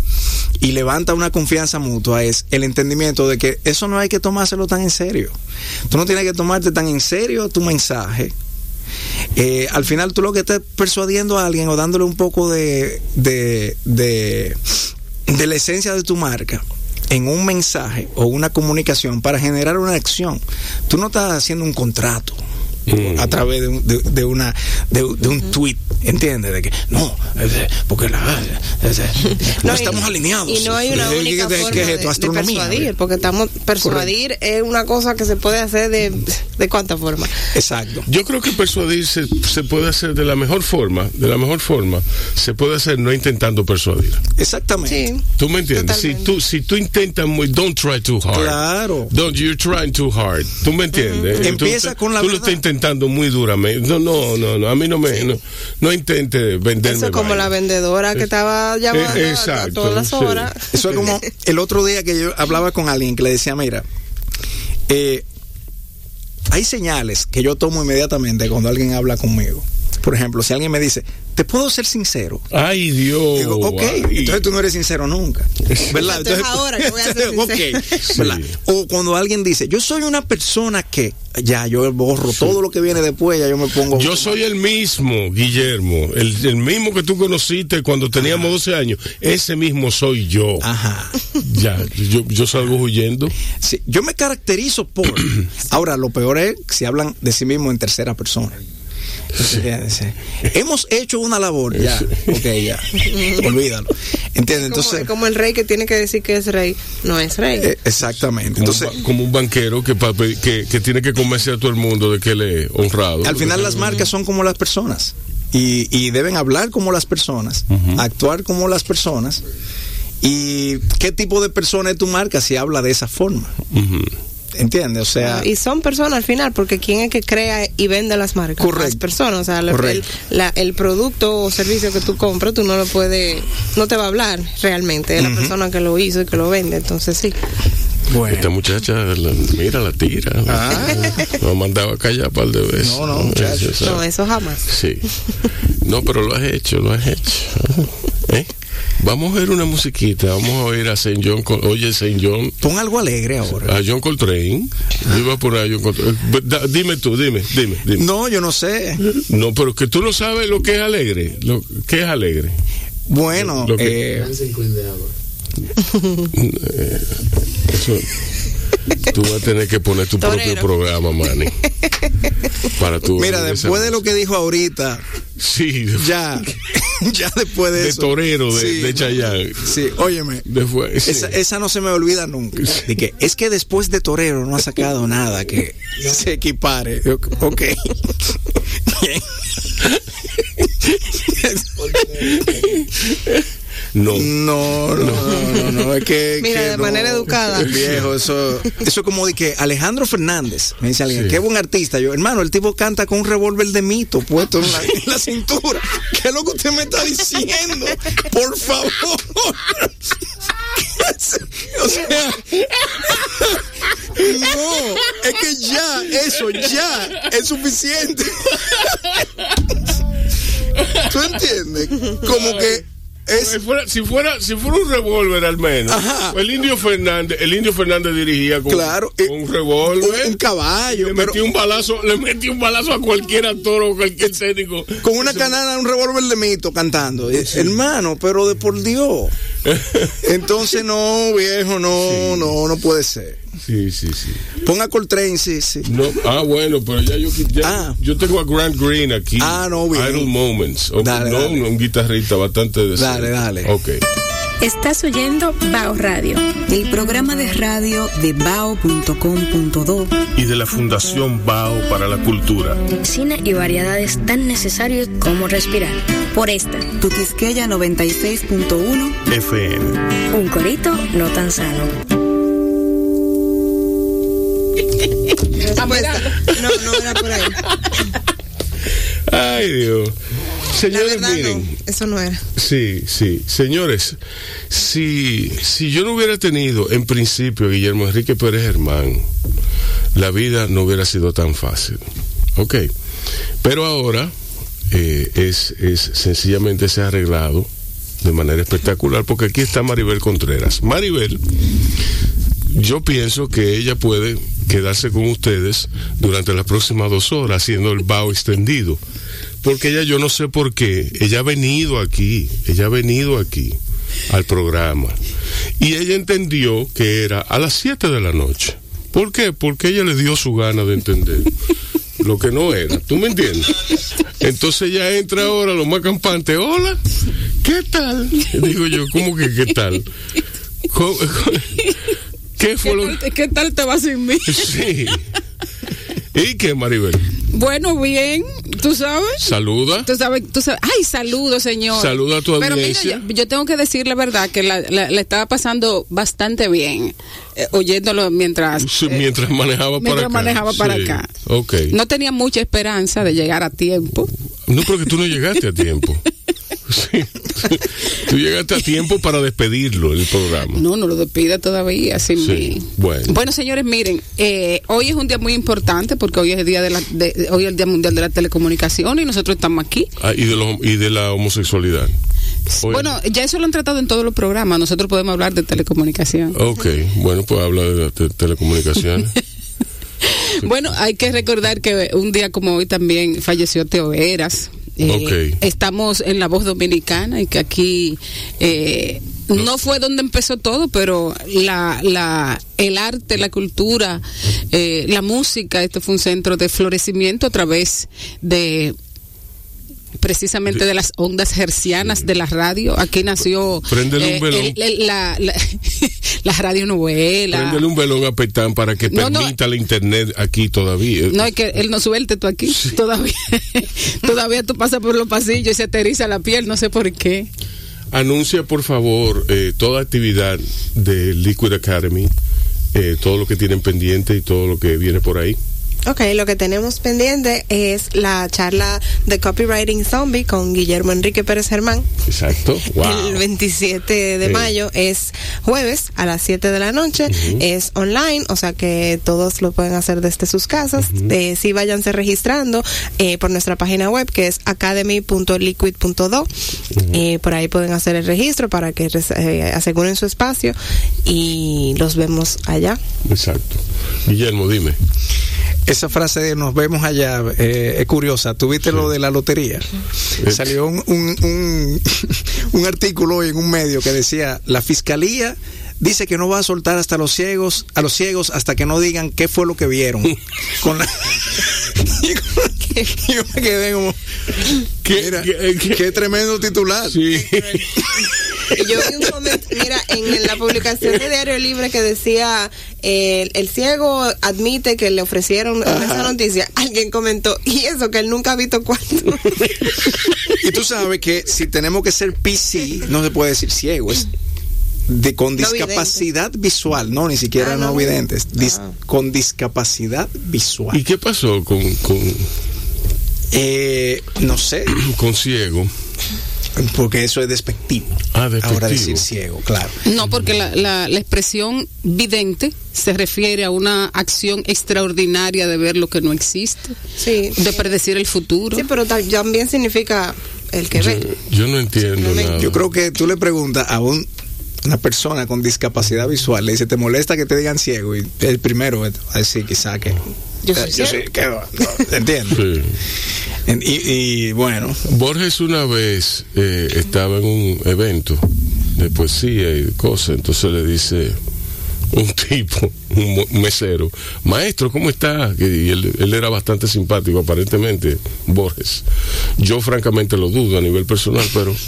y levanta una confianza mutua es el entendimiento de que eso no hay que tomárselo tan en serio. Tú no tienes que tomarte tan en serio tu mensaje. Eh, al final tú lo que estás persuadiendo a alguien o dándole un poco de, de, de, de la esencia de tu marca en un mensaje o una comunicación para generar una acción. Tú no estás haciendo un contrato a través de, una de, un tweet, ¿entiendes? De que no, porque [laughs] no, estamos alineados. Y no hay una única forma de, persuadir, porque estamos persuadir es una cosa que se puede hacer de de cuánta forma. Exacto. Yo creo que persuadir se, puede hacer de la mejor forma, de la mejor forma se puede hacer no intentando persuadir. Exactamente. ¿Tú me entiendes? Si tú si tú intentas muy don't try too hard. Claro. Don't you're trying too hard. ¿Tú me entiendes? Empieza con la Tú lo estás intentando muy duramente. No, no, no, no. A mí no me. No, intente venderme. Eso es como la vendedora que estaba llamando eh, a todas las horas. Eso es como [laughs] el otro día que yo hablaba con alguien que le decía, mira, eh, hay señales que yo tomo inmediatamente cuando alguien habla conmigo. Por ejemplo, si alguien me dice, ¿te puedo ser sincero? Ay, Dios. Digo, ok, entonces tú no eres sincero nunca. ¿Verdad? Entonces, ahora que voy a ser [laughs] sincero. Ok, ¿verdad? O cuando alguien dice, yo soy una persona que, ya, yo borro todo lo que viene después, ya yo me pongo... Yo soy el mismo, Guillermo, el, el mismo que tú conociste cuando teníamos 12 años, ese mismo soy yo. Ajá. Ya, yo, yo salgo huyendo. Sí, yo me caracterizo por... [clears throat] Ahora, lo peor es si hablan de sí mismo en tercera persona. Sí. Hemos hecho una labor, ya, ok, ya, [laughs] olvídalo. ¿Entiendes? Entonces, como, como el rey que tiene que decir que es rey, no es rey. eh, exactamente. Como, Entonces, como un banquero que, pa- que, que tiene que convencer a todo el mundo de que él es honrado. al final las marcas son como las personas y, y deben hablar como las personas, actuar como las personas. ¿Y qué tipo de persona es tu marca si habla de esa forma? ¿Entiendes? O sea, y son personas al final, porque ¿quién es que crea y vende las marcas? Correcto. Las personas. O sea, el, la- el producto o servicio que tú compras, tú no lo puedes, no te va a hablar realmente. Es la persona que lo hizo y que lo vende. Entonces, sí. bueno. Esta muchacha, la- mira, la tira. [laughs] Nos mandaba a callar un par de veces. No, no, No, eso jamás. Sí. No, pero lo has hecho, lo has hecho. [laughs] ¿Eh? Vamos a oír una musiquita. Vamos a oír a Saint John. Col- Oye, Saint John. Pon algo alegre ahora. A John Coltrane. Yo iba a poner a John Coltrane. Da- Dime tú, dime, dime, dime. No, yo no sé. No, pero que tú no sabes lo que es alegre. Lo, ¿Qué es alegre? Bueno, Lo que- eh, [laughs] Eso- [laughs] tú vas a tener que poner tu propio programa, Manny. Para tu mira, después de lo que dijo ahorita, Sí, ya, [laughs] ya después de, de eso. torero de, Sí, de Chayanne. Sí, óyeme. Después, sí. Esa, esa no se me olvida nunca. De que, es que después de Torero no ha sacado nada que se equipare. Yo, Ok. [laughs] Bien. No. No, no, no, no, no, es que. [laughs] Mira, que de no. manera educada. Viejo, eso, eso es como de que Alejandro Fernández, me dice alguien, Sí. qué buen artista. Yo, hermano, el tipo canta con un revólver de mito puesto en la, en la cintura. ¿Qué es lo que usted me está diciendo? Por favor. [laughs] o sea, no, es que ya, eso ya es suficiente. [laughs] ¿Tú entiendes? Como que es Si fuera, si fuera, si fuera un revólver al menos, Ajá. el indio Fernández, el indio Fernández dirigía con, Claro, con eh, un revólver. un caballo, le metí un balazo, le metí un balazo a cualquier actor o cualquier técnico. con una canana, un revólver de mito cantando. Eh, Hermano, pero de por Dios. [laughs] Entonces, no, viejo, no, no, no puede ser. Sí, sí, sí. Ponga Coltrane, sí, sí. No, ah, bueno, pero ya yo, ya- Ah. yo tengo a Grant Green aquí. Ah, no, bien. Idle Moments. Ok, Dale, no, dale. un guitarrista bastante decente. Dale, dale. Ok. Estás oyendo Bao Radio, el programa de radio de bao.com.do. Y de la Fundación Bao para la Cultura. Cine y variedades tan necesarios como respirar. Por esta, Tu Quisqueya 96.1 FM. un corito no tan sano. Ah, pues, no, no era por ahí. Ay, Dios. La Señores, verdad, miren. no. Eso no era. Sí, sí. Señores, si, si yo no hubiera tenido en principio a Guillermo Enrique Pérez Germán, la vida no hubiera sido tan fácil. Ok. Pero ahora eh, es, es sencillamente se ha arreglado de manera espectacular porque aquí está Maribel Contreras. Maribel, yo pienso que ella puede quedarse con ustedes durante las próximas dos horas haciendo el bao extendido. Porque ella, yo no sé por qué, ella ha venido aquí, ella ha venido aquí al programa. Y ella entendió que era a las 7 de la noche. ¿Por qué? Porque ella le dio su gana de entender [laughs] lo que no era. ¿Tú me entiendes? Entonces ella entra ahora, lo más campante, hola, ¿qué tal? Digo yo, ¿cómo que qué tal? ¿Cómo- [laughs] ¿Qué fue lo ¿Qué tal te va sin mí? [laughs] Sí. ¿Y qué, Maribel? Bueno, bien, tú sabes. Saluda. Tú sabes, tú sabes. Ay, saludos, señor. Saluda a tu Pero mira, audiencia. yo, yo tengo que decir la verdad que la, la- la estaba pasando bastante bien, eh, oyéndolo mientras. Sí, eh, mientras manejaba para mientras acá. manejaba para Sí. acá. Ok. No tenía mucha esperanza de llegar a tiempo. No, porque tú no llegaste a tiempo. [laughs] Sí. Tú llegaste a tiempo para despedirlo, el programa. No, no lo despida todavía. Sin Sí, bueno. Bueno, señores, miren, eh, hoy es un día muy importante porque hoy es el día de la, de- hoy es el día mundial de la telecomunicación y nosotros estamos aquí. Ah, y, de lo- y de la homosexualidad. Bueno, ya eso lo han tratado en todos los programas. Nosotros podemos hablar de telecomunicación. Ok, bueno, pues habla de, de telecomunicaciones. [laughs] Bueno, hay que recordar que un día como hoy también falleció Teo Veras. Eh. Estamos en la voz dominicana y que aquí eh, no fue donde empezó todo, pero la, la, el arte, la cultura, eh, la música, este fue un centro de florecimiento a través de precisamente de las ondas hercianas de la radio. Aquí nació eh, el- el- la, la, [laughs] la radionovela. Préndele un velón a Petán para que No, no. permita la internet aquí todavía. No, es que él no suelte tú aquí. Todavía, [laughs] todavía tú pasas por los pasillos y se te eriza la piel, no sé por qué. Anuncia, por favor, eh, toda actividad de Liquid Academy, eh, todo lo que tienen pendiente y todo lo que viene por ahí. Ok, lo que tenemos pendiente es la charla de Copywriting Zombie con Guillermo Enrique Pérez Germán. Exacto. Wow. El 27 de mayo es jueves a las 7 de la noche. Es online, o sea que todos lo pueden hacer desde sus casas. Eh, sí, váyanse registrando eh, por nuestra página web que es academy.liquid.do. Eh, por ahí pueden hacer el registro para que eh, aseguren su espacio y los vemos allá. Exacto. Guillermo, dime. Esa frase de nos vemos allá eh, es curiosa. ¿Tuviste lo de la lotería? Salió un, un, un, [laughs] un artículo hoy en un medio que decía, la fiscalía dice que no va a soltar hasta los ciegos, a los ciegos hasta que no digan qué fue lo que vieron. Con la- [laughs] yo me quedé como, ¿Qué- mira, qué- qué- qué tremendo titular. Sí. [laughs] Yo vi un comentario, mira, en la publicación de Diario Libre que decía, eh, el ciego admite que le ofrecieron esa noticia. Alguien comentó, y eso que él nunca ha visto cuánto. [laughs] Y tú sabes que si tenemos que ser PC, no se puede decir ciego, es de, con No discapacidad visual, no, ni siquiera Ah, no, no. videntes, dis- Ah. con discapacidad visual. ¿Y qué pasó con, con, Eh, no sé, [clears throat] con ciego? porque eso es despectivo. Ah, despectivo. Ahora decir ciego, claro. No, porque la, la, la expresión vidente se refiere a una acción extraordinaria de ver lo que no existe, Sí. de predecir el futuro. Sí, pero ta- también significa el que Yo, ve. yo no entiendo nada. Yo creo que tú le preguntas a un- una persona con discapacidad visual, le dice, ¿te molesta que te digan ciego? Y el primero es a decir quizá que... Yo soy eh, ciego. ¿qué va? No, ¿Entiendes? Sí. En- Y, y, bueno, Borges una vez eh, estaba en un evento de poesía y cosas, entonces le dice un [laughs] tipo, un mesero, maestro, ¿cómo está? Y él, él era bastante simpático, aparentemente, Borges. Yo francamente lo dudo a nivel personal, pero... [laughs]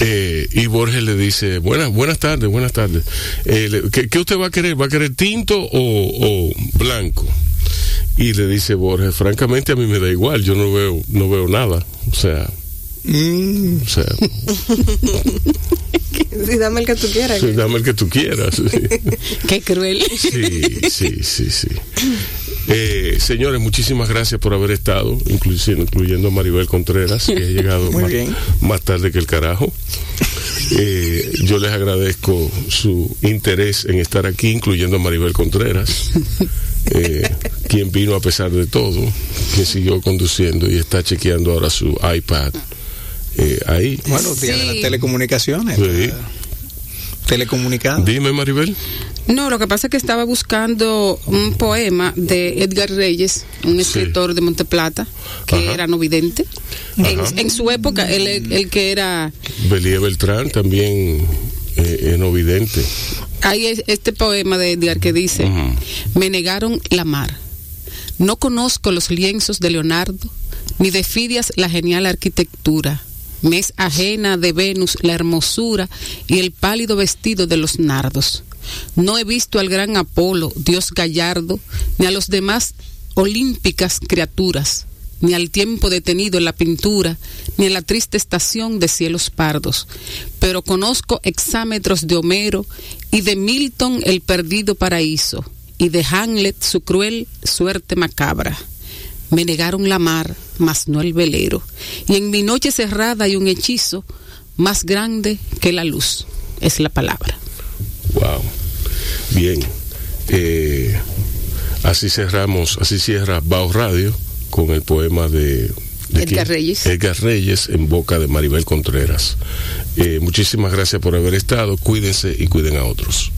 eh, y Borges le dice, buenas, buenas tardes, buenas tardes. Eh, ¿qué, qué usted va a querer? ¿Va a querer tinto o, o blanco? Y le dice Borges, francamente a mí me da igual, yo no veo, no veo nada. O sea, mm, o sea, [laughs] Sí, dame el que tú quieras. sí, dame el que tú quieras. Sí, [laughs] Qué cruel. sí, sí, sí. sí. Eh, señores, muchísimas gracias por haber estado, incluyendo, incluyendo a Maribel Contreras, que ha [laughs] llegado más, tarde que el carajo. Eh, yo les agradezco su interés en estar aquí, incluyendo a Maribel Contreras, eh, quien vino a pesar de todo, que siguió conduciendo y está chequeando ahora su iPad. eh, ahí. bueno, tiene Sí. las telecomunicaciones. Sí. Telecomunicado. Dime, Maribel. No, lo que pasa es que estaba buscando un poema de Edgar Reyes, un escritor de Monteplata, que Ajá. era no vidente. En, su época, él, el que era Belie Beltrán también eh, es no vidente. Hay es- este poema de Edgar que dice, me negaron la mar. No conozco los lienzos de Leonardo, ni de Fidias la genial arquitectura. Me es ajena de Venus la hermosura y el pálido vestido de los nardos. No he visto al gran Apolo, dios gallardo, ni a los demás olímpicas criaturas, ni al tiempo detenido en la pintura, ni en la triste estación de cielos pardos. Pero conozco exámetros de Homero y de Milton el perdido paraíso, y de Hamlet su cruel suerte macabra. Me negaron la mar, mas no el velero, y en mi noche cerrada hay un hechizo más grande que la luz. Es la palabra. Wow. Bien. Eh, así cerramos, así cierra Bao Radio con el poema de, Edgar Reyes. Edgar Reyes en boca de Maribel Contreras. Eh, muchísimas gracias por haber estado. Cuídense y cuiden a otros.